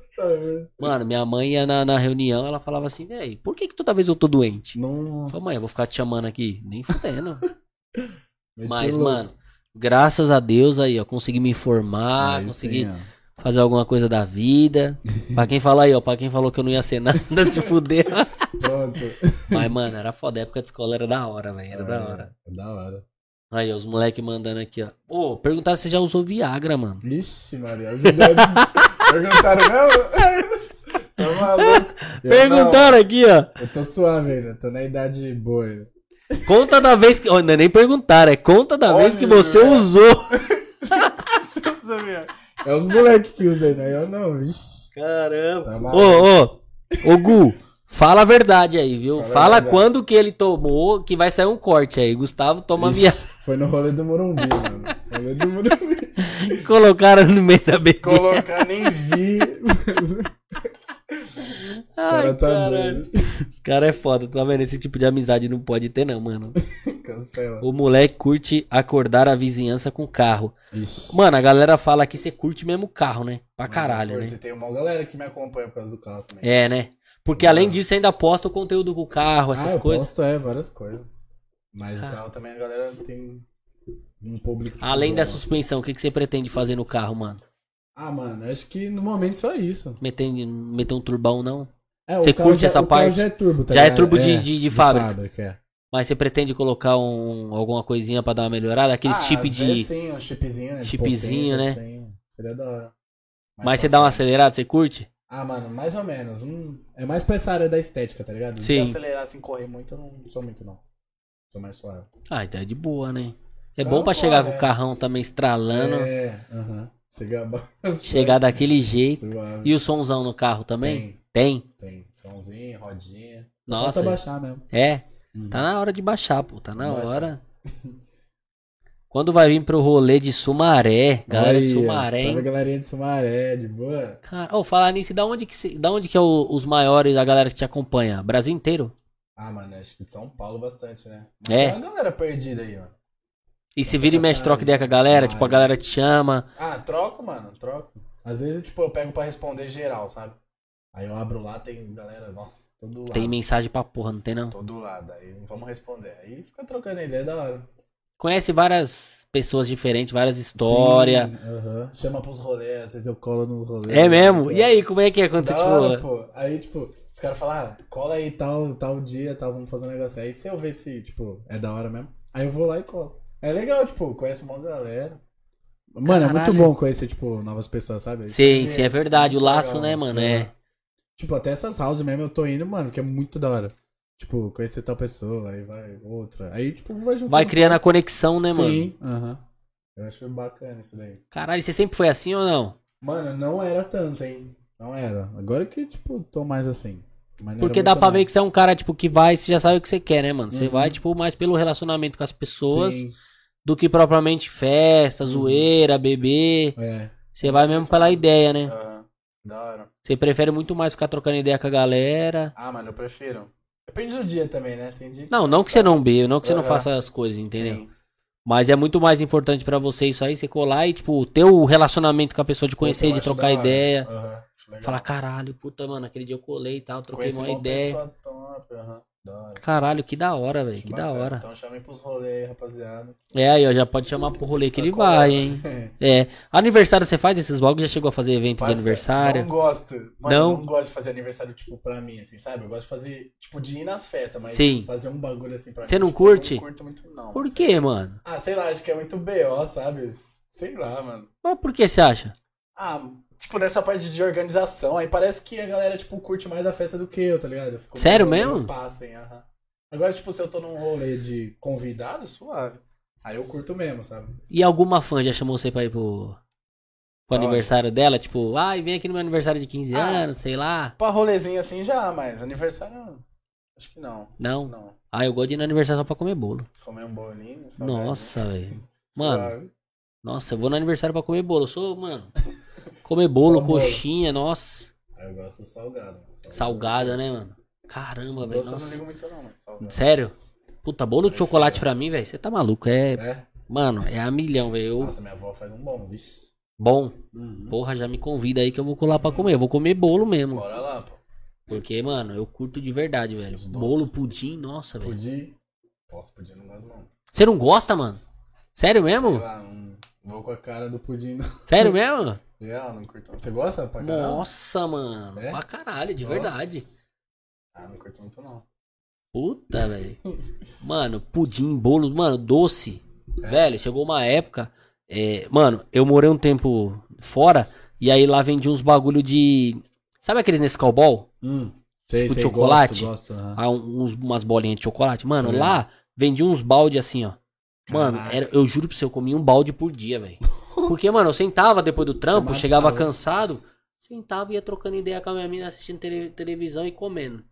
Mano, minha mãe ia na, na reunião, ela falava assim, velho, por que que toda vez eu tô doente? Nossa. Falei, mãe, eu vou ficar te chamando aqui. Nem fudendo. Mas, louco. mano, graças a Deus aí, ó, consegui me informar, Aí consegui sim, fazer alguma coisa da vida. pra quem fala aí, ó, pra quem falou que eu não ia ser nada, se fuder. Pronto. Mas, mano, era foda. A época de escola era da hora, velho. Era da hora. É da hora. Aí, os moleques mandando aqui, ó. Ô, perguntaram se você já usou Viagra, mano. Ixi, Maria. As idades perguntaram mesmo? Tô maluco. Perguntaram aqui, ó. não, Eu tô suave ainda. Tô na idade boa ainda. Conta da vez que. Ó, não é nem perguntaram, é conta da Olha, vez que você usou. É os moleques que usam, né? Eu não, vixi. Caramba. Tá Ô, maluco. ô, ô, Gu, fala a verdade aí, viu? Fala Fala quando que ele tomou, que vai sair um corte aí. Gustavo toma Ixi, minha. Foi no rolê do Morumbi, mano. Rolê do Morumbi. Colocaram no meio da bebida. Colocar, nem vi. Ai, cara tá caralho. doido. Os caras é foda, tá vendo? Esse tipo de amizade não pode ter, não, mano. Cancela. O moleque curte acordar a vizinhança com carro. Ixi. Mano, a galera fala que você curte mesmo carro, né? Pra caralho, Mano, né? Tem uma galera que me acompanha por causa do carro também. É, né? Porque além disso, você ainda posta o conteúdo com o carro, essas ah, eu coisas. posto, é, várias coisas. Mas Cara. o carro também a galera tem um público. tipo, Além da gosta. suspensão, o que, que você pretende fazer no carro, mano? Ah, mano, acho que no momento só isso. Meter, meter um turbão, não? É, Você curte já- essa parte? Já é turbo, tá Já é turbo de- de- de fábrica. é. Mas você pretende colocar um, alguma coisinha pra dar uma melhorada? Aqueles ah, chip de. Sim, um chipzinho, né? de Chipzinho, potência, né? assim, seria da hora. Mas Mais você pra dá uma acelerada, você curte? Ah, mano, mais ou menos. Hum, é mais pra essa área da estética, tá ligado? Sim. De acelerar assim, correr muito, eu não sou muito, não. Sou mais suave. Ah, então é de boa, né? É Então, bom pra pô, chegar com é. o carrão também estralando, É, aham. Chegar chegar daquele jeito. Suave. E o somzão no carro também? Tem, Tem? tem. Somzinho, rodinha. Só Nossa. Falta baixar mesmo. É. Uhum. Tá na hora de baixar, pô. Tá na Baixar. hora. Quando vai vir pro rolê de Sumaré, galera de Aí, Sumaré, Salve hein? galerinha de Sumaré, de boa. Cara, ô, falar nisso, da onde que, da onde que é o- os maiores, a galera que te acompanha? Brasil inteiro? Ah, mano, acho que de São Paulo bastante, né? Mas É. Tem uma galera perdida aí, mano. E se vira e mexe, troca ideia com a galera, tipo, a galera te chama. Ah, troco, mano, troco. Às vezes, tipo, eu pego pra responder geral, sabe? Aí eu abro lá, tem galera, nossa, todo lado. Tem mensagem pra porra, não tem não? Todo lado, aí vamos responder. Aí fica trocando ideia da hora. Conhece várias pessoas diferentes, várias histórias. Aham. Chama pros rolês, às vezes eu colo nos rolês. É mesmo? E aí, como é que é quando você, Da hora, tipo... pô. Aí, tipo, os caras falam, ah, cola aí tal, tal dia, tal, vamos fazer um negócio. Aí se eu ver se, tipo, é da hora mesmo, aí eu vou lá e colo. É legal, tipo, conhece uma galera. Mano, é Caralho. muito bom conhecer, tipo, novas pessoas, sabe? Sim, sim, é verdade. O Muito laço, legal. né, mano? É. Tipo, até essas houses mesmo eu tô indo, mano, que é muito da hora. Tipo, conhecer tal pessoa, aí vai outra. Aí, tipo, vai juntando. Vai criando a conexão, né, mano? Sim, aham. Eu acho bacana isso daí. Caralho, você sempre foi assim ou não? Mano, não era tanto, hein? Não era. Agora que, tipo, tô mais assim. Porque dá pra não. ver que você é um cara, tipo, que vai, você já sabe o que você quer, né, mano? Você Uhum. vai, tipo, mais pelo relacionamento com as pessoas Sim, do que propriamente festa, Uhum. zoeira, beber. é. Você vai mesmo pela ideia, né? Aham. Da hora. Você prefere muito mais ficar trocando ideia com a galera. Ah, mano, eu prefiro. Depende do dia também, né? Tem dia Não, não que você não beba, não que você não faça as coisas, entendeu? Sim. Mas é muito mais importante pra você isso aí, você colar e, tipo, ter o relacionamento com a pessoa, de conhecer, de trocar ideia. Aham, acho legal. Falar, caralho, puta, mano, aquele dia eu colei e tal, troquei uma ideia. pessoa top, hora. Caralho, que da hora, velho, que da hora. Então chamem pros rolês aí, rapaziada. É, aí, ó, já pode chamar pro rolê que ele vai, hein. É. Aniversário você faz esses vlogs? Já chegou a fazer evento de aniversário? Não gosto. Mano, Não? eu não gosto de fazer aniversário, tipo, pra mim, assim, sabe? Eu gosto de fazer, tipo, de ir nas festas, mas Sim. fazer um bagulho assim pra Você mim. não tipo, curte? Eu não curto muito, não. Por quê, mano? Ah, sei lá, acho que é muito BO, sabe? Sei lá, mano. Mas por que você acha? Ah, tipo, nessa parte de organização, aí parece que a galera, tipo, curte mais a festa do que eu, tá ligado? Eu fico Sério mesmo? Passem, aham. Agora, tipo, se eu tô num rolê de convidado, suave. Aí eu curto mesmo, sabe? E alguma fã já chamou você pra ir pro, pro Olha. aniversário dela? Tipo, ai, vem aqui no meu aniversário de 15 Ah. anos, sei lá. Pra rolezinho assim já, mas aniversário, acho que não. Não? Não. Ah, eu gosto de ir no aniversário só pra comer bolo. Comer um bolinho, Nossa, velho. Mano, suave. nossa, eu vou no aniversário pra comer bolo. Eu sou, mano. Comer bolo, bolo. coxinha, nossa. Aí eu gosto do salgado. mano. Salgada, né, mano? Caramba, velho. Doce eu não Nossa. ligo muito não, salgado. Sério? Puta, bolo de chocolate pra mim, velho. Você tá maluco. É. É? Mano, é a milhão, velho. Eu- Nossa, minha avó faz um bom, vixe. Bom. Uhum. Porra, já me convida aí que eu vou colar pra comer. Eu vou comer bolo mesmo. Bora lá, pô. Porque, mano, eu curto de verdade, velho. Os Bolo, pudim, nossa, velho. Pudim. Posso pudim, não gosto não. Você não gosta, mano? Sério Sei mesmo? lá, não vou com a cara do pudim não. Sério mesmo? É, não curto. Você gosta pra caramba? Nossa, mano. É? Pra caralho, de Nossa. verdade. Ah, não curto muito não. Puta, velho. Mano, pudim, bolo, mano, doce. Velho, chegou uma época. é, mano, eu morei um tempo fora e aí lá vendia uns bagulho de. Sabe aqueles Nescau Ball? Hum. Sei, Tipo sei, chocolate? Gosto, gosto, aham. Ah, um- uns, umas bolinhas de chocolate. Mano, ligado. lá vendia uns balde assim, ó. Mano, Caraca. era- eu juro pra você, eu comia um balde por dia, velho. Porque, mano, eu sentava depois do trampo, chegava cansado, sentava e ia trocando ideia com a minha mina, assistindo tele- televisão e comendo.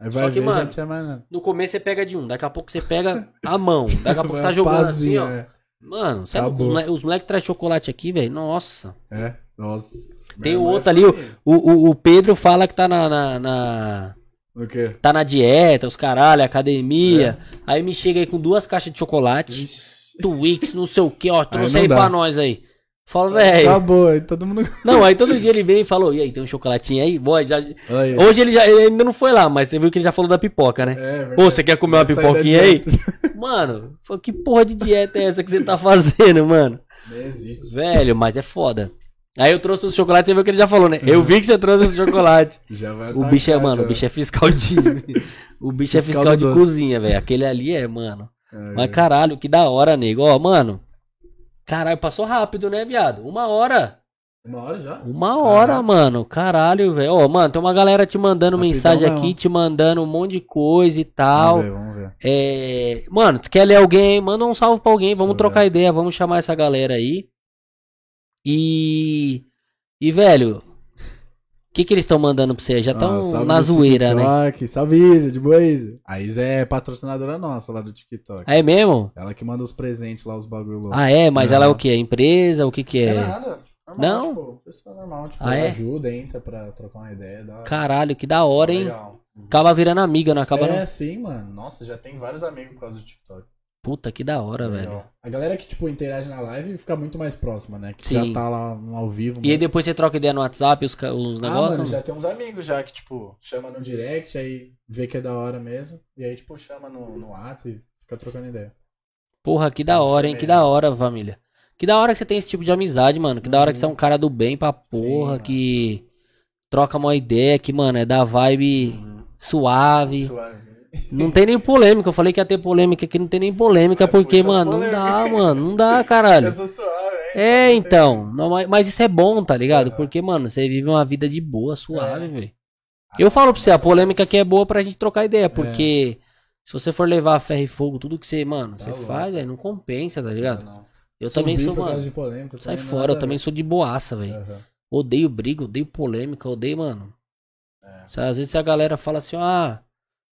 Aí vai Só que, ver, mano, já tinha mais nada. No começo você pega de um, daqui a pouco você pega a mão, daqui a pouco você tá jogando assim, ó. É. Mano, sabe, Acabou. moleque, os moleques trazem chocolate aqui, velho. Nossa. é. Nossa. Tem Minha o outro ali, o, o, o Pedro fala que tá na, na, na- O quê? tá na dieta, os caralho, academia. É. Aí me chega aí com duas caixas de chocolate, Twix, não sei o que, ó, trouxe não aí dá. pra nós aí. Fala, velho. Acabou, aí todo mundo. Não, aí todo dia ele vem e falou, e aí, tem um chocolatinho aí? Boy, já... Aí. Hoje ele, já, ele ainda não foi lá, mas você viu que ele já falou da pipoca, né? É. Pô, você quer comer uma pipoquinha aí? Mano, que porra de dieta é essa que você tá fazendo, mano? Nem existe. Velho, mas é foda. Aí eu trouxe os chocolates, você viu que ele já falou, né? Eu vi que você trouxe os chocolates. Já vai O bicho é, mano, já. o bicho é fiscal de. o bicho é Fiscal fiscal do de doce. cozinha, velho. Aquele ali é, mano. É, Mas caralho, que da hora, nego. Ó, mano. Caralho, passou rápido, né, viado? Uma hora. Uma hora já? Uma hora, mano. Caralho, velho. Ó, mano, tem uma galera te mandando Rapidão mensagem mesmo. aqui, te mandando um monte de coisa e tal. Vamos ver, vamos ver. É... Mano, tu quer ler alguém? Manda um salve pra alguém. Vamos trocar ver. ideia. Vamos chamar essa galera aí. E. E, velho. O que que eles estão mandando pra você? Já Ah, estão salve na zoeira, né? TikTok. Salve, Isa, de boa, Isa. A Isa é patrocinadora nossa lá do TikTok. É mesmo? Ela que manda os presentes lá, os bagulho louco. Ah, é? Mas ela é o Não. quê? Empresa? O que que É é? nada. Normal, Não? Tipo, pessoa normal, tipo, Ah, é? ajuda, entra pra trocar uma ideia. Dá... Caralho, que da hora, hein? Legal. Acaba virando amiga, não acaba é, não? sim, mano. Nossa, já tem vários amigos por causa do TikTok. Puta, que da hora, velho. Legal. A galera que, tipo, interage na live fica muito mais próxima, né? Que Sim. já tá lá ao vivo. E aí depois você troca ideia no WhatsApp, os, os Ah, negócios? mano, já tem uns amigos já que, tipo, chama no direct, aí vê que é da hora mesmo. E aí, tipo, chama no, no WhatsApp e fica trocando ideia. Porra, que da hora, hein? Que da hora, família. Que da hora que você tem esse tipo de amizade, mano. Que da hora que você é um cara do bem pra porra, mano. que troca uma ideia, que, mano, é da vibe suave. Suave. Não tem nem polêmica. Eu falei que ia ter polêmica aqui, não tem nem polêmica, É, porque, mano, não dá, mano. Não dá, caralho. Eu sou suave, hein? É, tem então. não, mas- isso é bom, tá ligado? Aham. Porque, mano, você vive uma vida de boa, suave, É. velho. Eu falo pra você, a polêmica aqui é boa pra gente trocar ideia, porque se você for levar ferro e fogo, tudo que você, mano, Tá você louco. faz, velho, não compensa, tá ligado? Não, não. Eu Subir também sou, mano. polêmica, Sai também é fora, eu também sou de boaça, velho. Aham. Odeio briga, odeio polêmica, odeio, mano. É. Às vezes a galera fala assim, ah,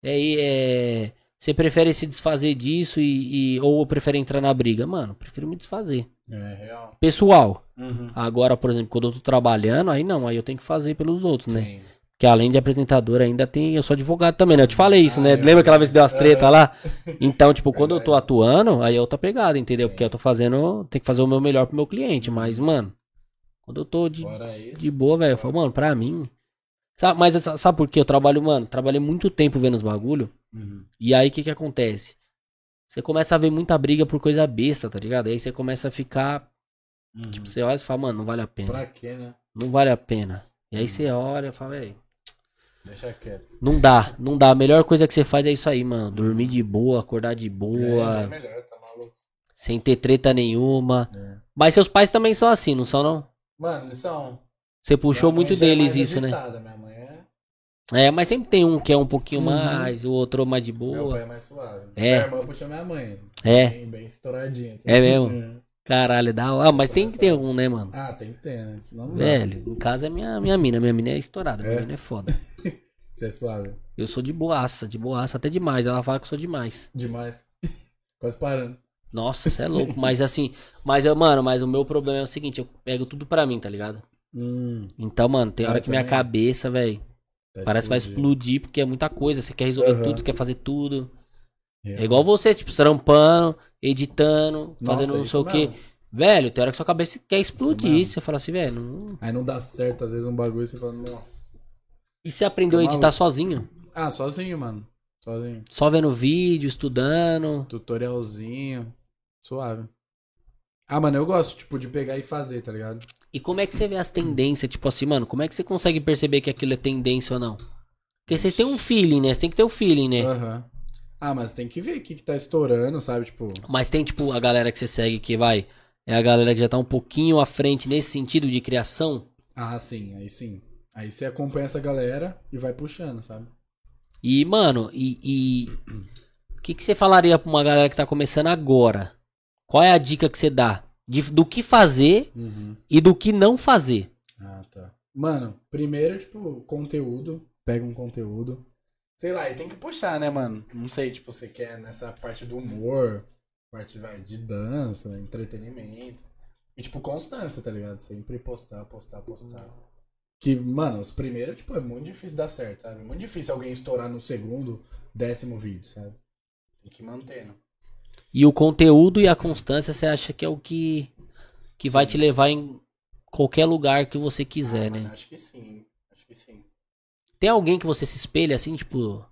é, é, você prefere se desfazer disso e, e- ou prefere entrar na briga? Mano, prefiro me desfazer. É real. Pessoal, Uhum. agora, por exemplo, quando eu tô trabalhando, aí não, aí eu tenho que fazer pelos outros, né? Sim. Que além de apresentador ainda tem, eu sou advogado também, né? Eu te falei isso, Ah, né? é Lembra aquela vez que deu verdade. treta lá? Então, tipo, quando eu tô atuando, aí é outra pegada, entendeu? Sim. Porque eu tô fazendo, tem que fazer o meu melhor pro meu cliente, mas, mano, quando eu tô de, de boa, velho, eu falo, mano, pra mim. Sabe, mas sa- sabe por quê? Eu trabalho, mano, trabalhei muito tempo vendo os bagulho. Uhum. E aí o que que acontece? Você começa a ver muita briga por coisa besta, tá ligado? Aí você começa a ficar. Uhum. Tipo, você olha e fala, mano, não vale a pena. Pra quê, né? Não vale a pena. E aí você olha e fala, velho. Deixa quieto. Não dá, não dá. A melhor coisa que você faz é isso aí, mano. Dormir de boa, acordar de É, boa, é melhor, tá maluco. sem ter treta nenhuma. É. Mas seus pais também são assim, não são, não? Mano, eles são. Você puxou muito é deles isso, né? Minha mãe é. É, mas sempre tem um que é um pouquinho Uhum. mais, o outro mais de Meu pai boa. é mais suave. É. Minha irmã puxa minha mãe. É. Bem, bem estouradinha. tá É mesmo? ligado? Caralho, dá. Ah, mas tem que ter um, né, mano? Ah, tem que ter, né? Senão não dá. Velho, em casa é minha, minha mina. Minha mina é estourada, minha É? mina é foda. Você é suave. Eu sou de boaça, de boaça, até demais. Ela fala que eu sou demais. Demais. Quase parando. Nossa, você é louco. mas assim, mas eu, mano, mas o meu problema é o seguinte, eu pego tudo pra mim, tá ligado? Hum. Então, mano, tem Ah, hora eu que minha também. cabeça, velho, tá parece que vai explodir porque é muita coisa. Você quer resolver Aham. tudo, você quer fazer tudo. Real. É igual você, tipo, trampando, editando, Nossa, fazendo não sei o quê. Velho, tem hora que sua cabeça quer explodir. Você fala assim, velho, não... Aí não dá certo, às vezes um bagulho e você fala, nossa. E você aprendeu a editar maluco. sozinho? Ah, sozinho, mano. Sozinho. Só vendo vídeo, estudando. Tutorialzinho. Suave. Ah, mano, eu gosto, tipo, de pegar e fazer, tá ligado? E como é que você vê as tendências? Tipo assim, mano, como é que você consegue perceber que aquilo é tendência ou não? Porque vocês têm um feeling, né? Você tem que ter o feeling, né? Aham. Ah, mas tem que ver o que, que tá estourando, sabe? Tipo, Mas tem, tipo, a galera que você segue que vai. É a galera que já tá um pouquinho à frente nesse sentido de criação. ah, sim, aí sim. Aí você acompanha essa galera e vai puxando, sabe? E, mano, e. e- O que, que você falaria pra uma galera que tá começando agora? Qual é a dica que você dá? De- do que fazer Uhum. e do que não fazer. Ah, tá. Mano, primeiro, tipo, conteúdo. Pega um conteúdo. Sei lá, e tem que puxar, né, mano? Não sei, tipo, você quer nessa parte do humor, parte vai, de dança, entretenimento. E, tipo, constância, tá ligado? Sempre postar, postar, postar. Que, mano, os primeiros, tipo, é muito difícil dar certo, sabe? Muito difícil alguém estourar no segundo, décimo vídeo, sabe? Tem que ir mantendo. E o conteúdo e a constância você acha que é o que, que vai te levar em qualquer lugar que você quiser, Ah, né? acho que sim. Acho que sim. Tem alguém que você se espelha assim, tipo.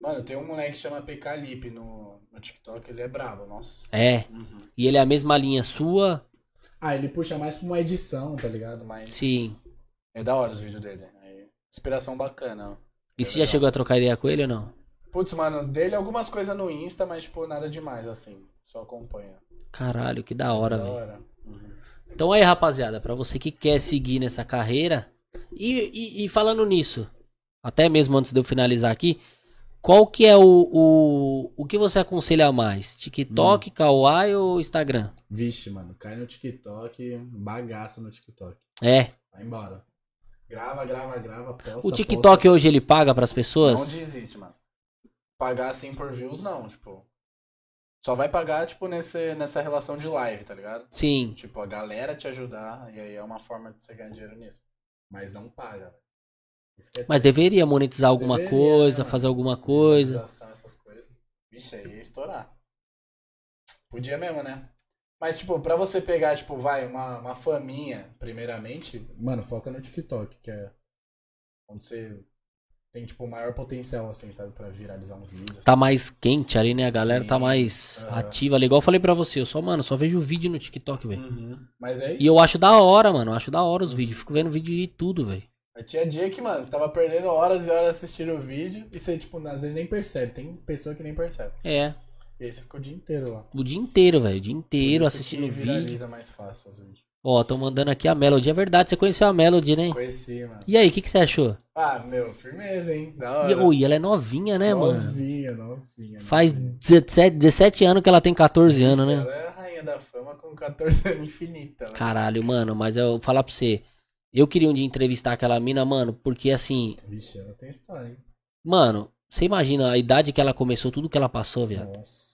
Mano, tem um moleque que chama PK Lip no, no TikTok, ele é brabo, nossa. É. Uhum. E ele é a mesma linha sua. Ah, ele puxa mais pra uma edição, tá ligado? Mas. Sim. É da hora os vídeos dele. Aí, inspiração bacana. ó. E É você já legal. chegou a trocar ideia com ele ou não? Putz, mano, dele algumas coisas no Insta, mas, tipo, nada demais, assim. Só acompanha. Caralho, que da hora, da velho. hora. Uhum. Então aí, rapaziada, pra você que quer seguir nessa carreira. E, e- e falando nisso, até mesmo antes de eu finalizar aqui, qual que é o, o, o que você aconselha mais? Hum. TikTok, Kawaii ou Instagram? Vixe, mano, cai no TikTok, bagaça no TikTok. É. Vai embora. Grava, grava, grava, posta. O TikTok posta. hoje ele paga pras pessoas? Não desiste, mano. Pagar assim por views, não, tipo. Só vai pagar, tipo, nesse, nessa relação de live, tá ligado? Sim. Tipo, a galera te ajudar, e aí é uma forma de você ganhar dinheiro nisso. Mas não paga, é Mas deveria monetizar alguma Deveria, coisa, mano. fazer alguma coisa. Essas coisas. Vixe, aí ia estourar. Podia mesmo, né? Mas, tipo, pra você pegar, tipo, vai, uma, uma faminha, primeiramente, mano, foca no TikTok, que é onde você tem, tipo, o maior potencial, assim, sabe, pra viralizar um vídeo. Tá assim. mais quente ali, né? A galera tá Sim. mais Aham. ativa ali. Igual eu falei pra você, eu só, mano, só vejo vídeo no TikTok, velho. Uhum. Mas é isso. E eu acho da hora, mano. Eu acho da hora os vídeos. Fico vendo vídeo de tudo, velho. Mas Tinha dia que, mano, você tava perdendo horas e horas assistindo o vídeo e você, tipo, às vezes nem percebe. Tem pessoa que nem percebe. É. E aí você ficou o dia inteiro lá. O dia inteiro, velho. O dia inteiro assistindo vídeo. viraliza mais fácil os vídeos. Ó, tô mandando aqui a Melody. É verdade, você conheceu a Melody, né? Conheci, mano. E aí, o que, que você achou? Ah, meu, firmeza, hein? Da E, hora. oi, ela é novinha, né, mano? Novinha, novinha. Faz novinha. 17, 17 anos que ela tem 14 anos, né? Ela é a rainha da fama com 14 anos infinita. né? Caralho, mano, mas eu vou falar pra você. Eu queria um dia entrevistar aquela mina, mano, porque assim, Vixe, ela tem história, hein? mano, você imagina a idade que ela começou, tudo que ela passou, viado. Nossa.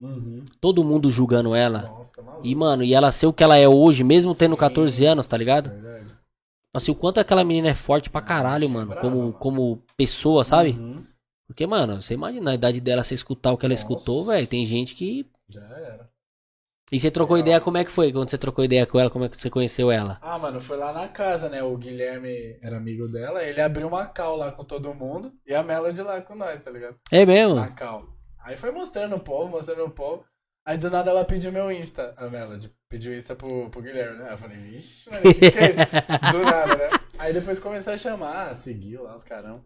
Uhum. Todo mundo julgando ela. Nossa, tá maluco. E, mano, e ela ser o que ela é hoje, mesmo tendo Sim. 14 anos, tá ligado? Verdade. Assim, o quanto aquela menina é forte pra caralho, Nossa, mano, brava, como, mano. como pessoa, sabe? Uhum. Porque, mano, você imagina a idade dela, você escutar o que ela Nossa. escutou, velho. Tem gente que. Já era. E você trocou Real. ideia, como é que foi? Quando você trocou ideia com ela, como é que você conheceu ela? Ah, mano, foi lá na casa, né? O Guilherme era amigo dela, ele abriu uma cal lá com todo mundo e a Melody lá com nós, tá ligado? É mesmo? Na cal. Aí foi mostrando o povo, mostrando o povo. Aí do nada ela pediu meu Insta, a Melody. Pediu Insta pro, pro Guilherme, né? Eu falei, vixe, mano, que, que é isso? Do nada, né? Aí depois começou a chamar, seguiu lá os caramba.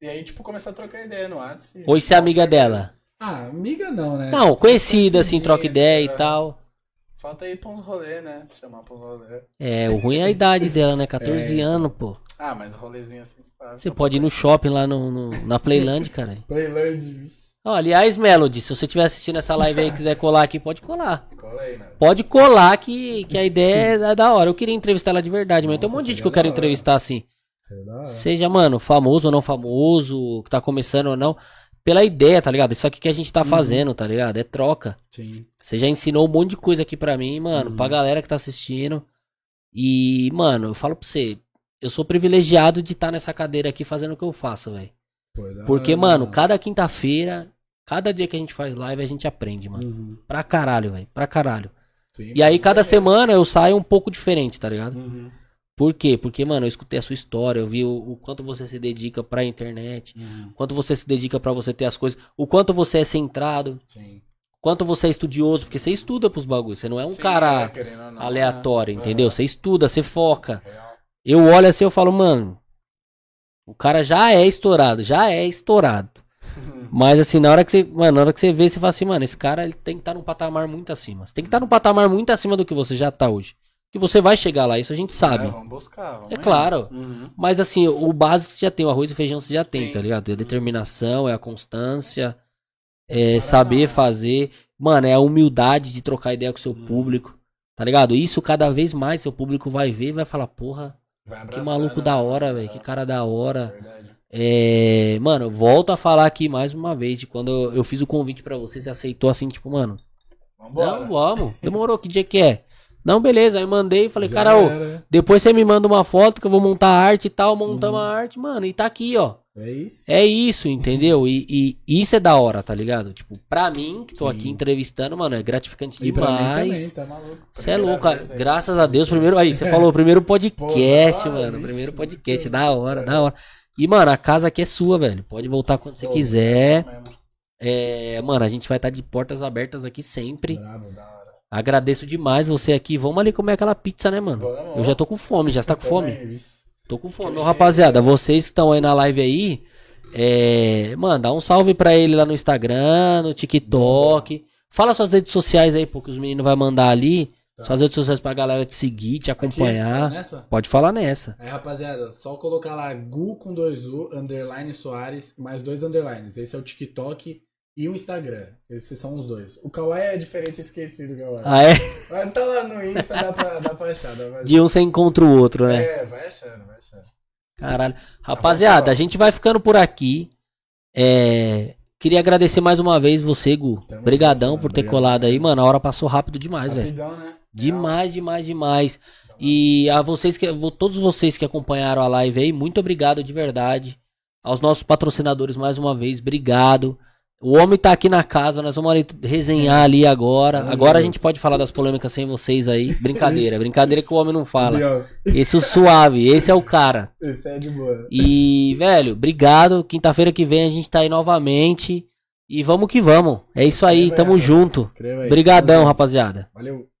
E aí, tipo, começou a trocar ideia no WhatsApp. Hoje você é amiga dela? Ah, amiga não, né? Não, conhecida, assim, troca ideia e é. tal. Falta ir pra uns rolê, né? Chamar pra uns rolê. É, o ruim é a idade dela, né? 14 É. anos, pô. Ah, mas rolezinho assim se faz. Você pode ir no shopping lá no, no- na Playland, cara. Playland, vixe. Ó, aliás, Melody, se você estiver assistindo essa live aí e quiser colar aqui, pode colar. Cola aí? Pode colar que, que a ideia é da hora. Eu queria entrevistar ela de verdade, mas tem um monte de gente que eu quero hora. entrevistar assim. Seja, mano, famoso ou não famoso, que tá começando ou não. Pela ideia, tá ligado? Isso aqui que a gente Uhum. tá fazendo, tá ligado? É troca. Sim. Você já ensinou um monte de coisa aqui pra mim, mano, Uhum. pra galera que tá assistindo. E, mano, eu falo pra você, eu sou privilegiado de estar nessa cadeira aqui fazendo o que eu faço, velho. É Porque, mano, cada quinta-feira, cada dia que a gente faz live, a gente aprende, mano. Uhum. Pra caralho, velho. Pra caralho. Sim, E aí, cada é. semana eu saio um pouco diferente, tá ligado? Uhum. Por quê? Porque, mano, eu escutei a sua história, eu vi o, o quanto você se dedica pra internet, Uhum. o quanto você se dedica pra você ter as coisas, o quanto você é centrado, Sim. quanto você é estudioso, porque você estuda pros bagulhos, você não é um Sim, cara é, querendo não, aleatório, né? entendeu? Aham. Você estuda, você foca. Real. Eu olho assim, eu falo, mano, o cara já é estourado, já é estourado. Mas assim, na hora que você, mano, na hora que você vê, você fala assim, mano, esse cara ele tem que estar num patamar muito acima. Você tem que estar num patamar muito acima do que você já tá hoje. Que você vai chegar lá, isso a gente sabe. É, vamos buscar. Vamos É claro. Uhum. Mas assim, o básico você já tem, o arroz e feijão você já tem, Sim. tá ligado? É a determinação, é a constância, é parar saber fazer. Mano, é a humildade de trocar ideia com o seu Uhum. público, tá ligado? Isso cada vez mais seu público vai ver e vai falar, porra, que maluco né? da hora, velho, É, que cara da hora. Verdade. É, mano, volto a falar aqui mais uma vez de quando eu, fiz o convite pra você, você aceitou assim, tipo, mano, Vambora. não, vamos, demorou, que dia que é? Não, beleza, aí mandei, falei, Já cara, ô, depois você me manda uma foto que eu vou montar a arte e tal, montamos Uhum. a arte, mano, e tá aqui, ó. É isso. É isso, entendeu? E, e isso é da hora, tá ligado? Tipo, pra mim, que tô Sim. aqui entrevistando, mano, é gratificante E pra mim também, demais. tá maluco. Você é louco, graças a Deus, primeiro aí, você falou, primeiro podcast, Pô, mano, vixe, primeiro podcast, da hora, da hora. E, mano, a casa aqui é sua, velho, pode voltar quando você quiser. É, mano, a gente vai estar de portas abertas aqui sempre. Da hora. Agradeço demais você aqui. Vamos ali comer aquela pizza, né, mano? Vamos. Eu já tô com fome, já tá com fome? Vixe. Tô com fome. Rapaziada, vocês que estão aí na live aí, é... mano, dá um salve pra ele lá no Instagram, no TikTok. Fala suas redes sociais aí, porque os meninos vão mandar ali. Tá. Suas redes sociais pra galera te seguir, te acompanhar. Aqui, nessa? Pode falar nessa. Aí, rapaziada, só colocar lá Gu com dois U, underline Soares, mais dois underlines. Esse é o TikTok e o Instagram. Esses são os dois. O Kawaii é diferente, eu esqueci do Kawaii. Ah, é? Mas tá lá no Insta, dá pra, dá pra achar. Dá pra achar. De um você encontra o outro, né? É, vai achando, vai achando. Caralho. Rapaziada, a gente vai ficando por aqui. É... Queria agradecer mais uma vez você, Gu. Tamo Obrigadão junto, por ter colado aí, mano. A hora passou rápido demais, velho. Né? Demais, demais, demais. E a vocês que todos vocês que acompanharam a live aí, muito obrigado de verdade. Aos nossos patrocinadores mais uma vez, obrigado. O homem tá aqui na casa, nós vamos resenhar ali agora. Agora a gente pode falar das polêmicas sem vocês aí. Brincadeira, brincadeira que o homem não fala. Esse é o suave, esse é o cara. Esse é de boa. E, velho, obrigado. Quinta-feira que vem a gente tá aí novamente. E vamos que vamos. É isso aí, tamo junto. junto. rapaziada. Valeu.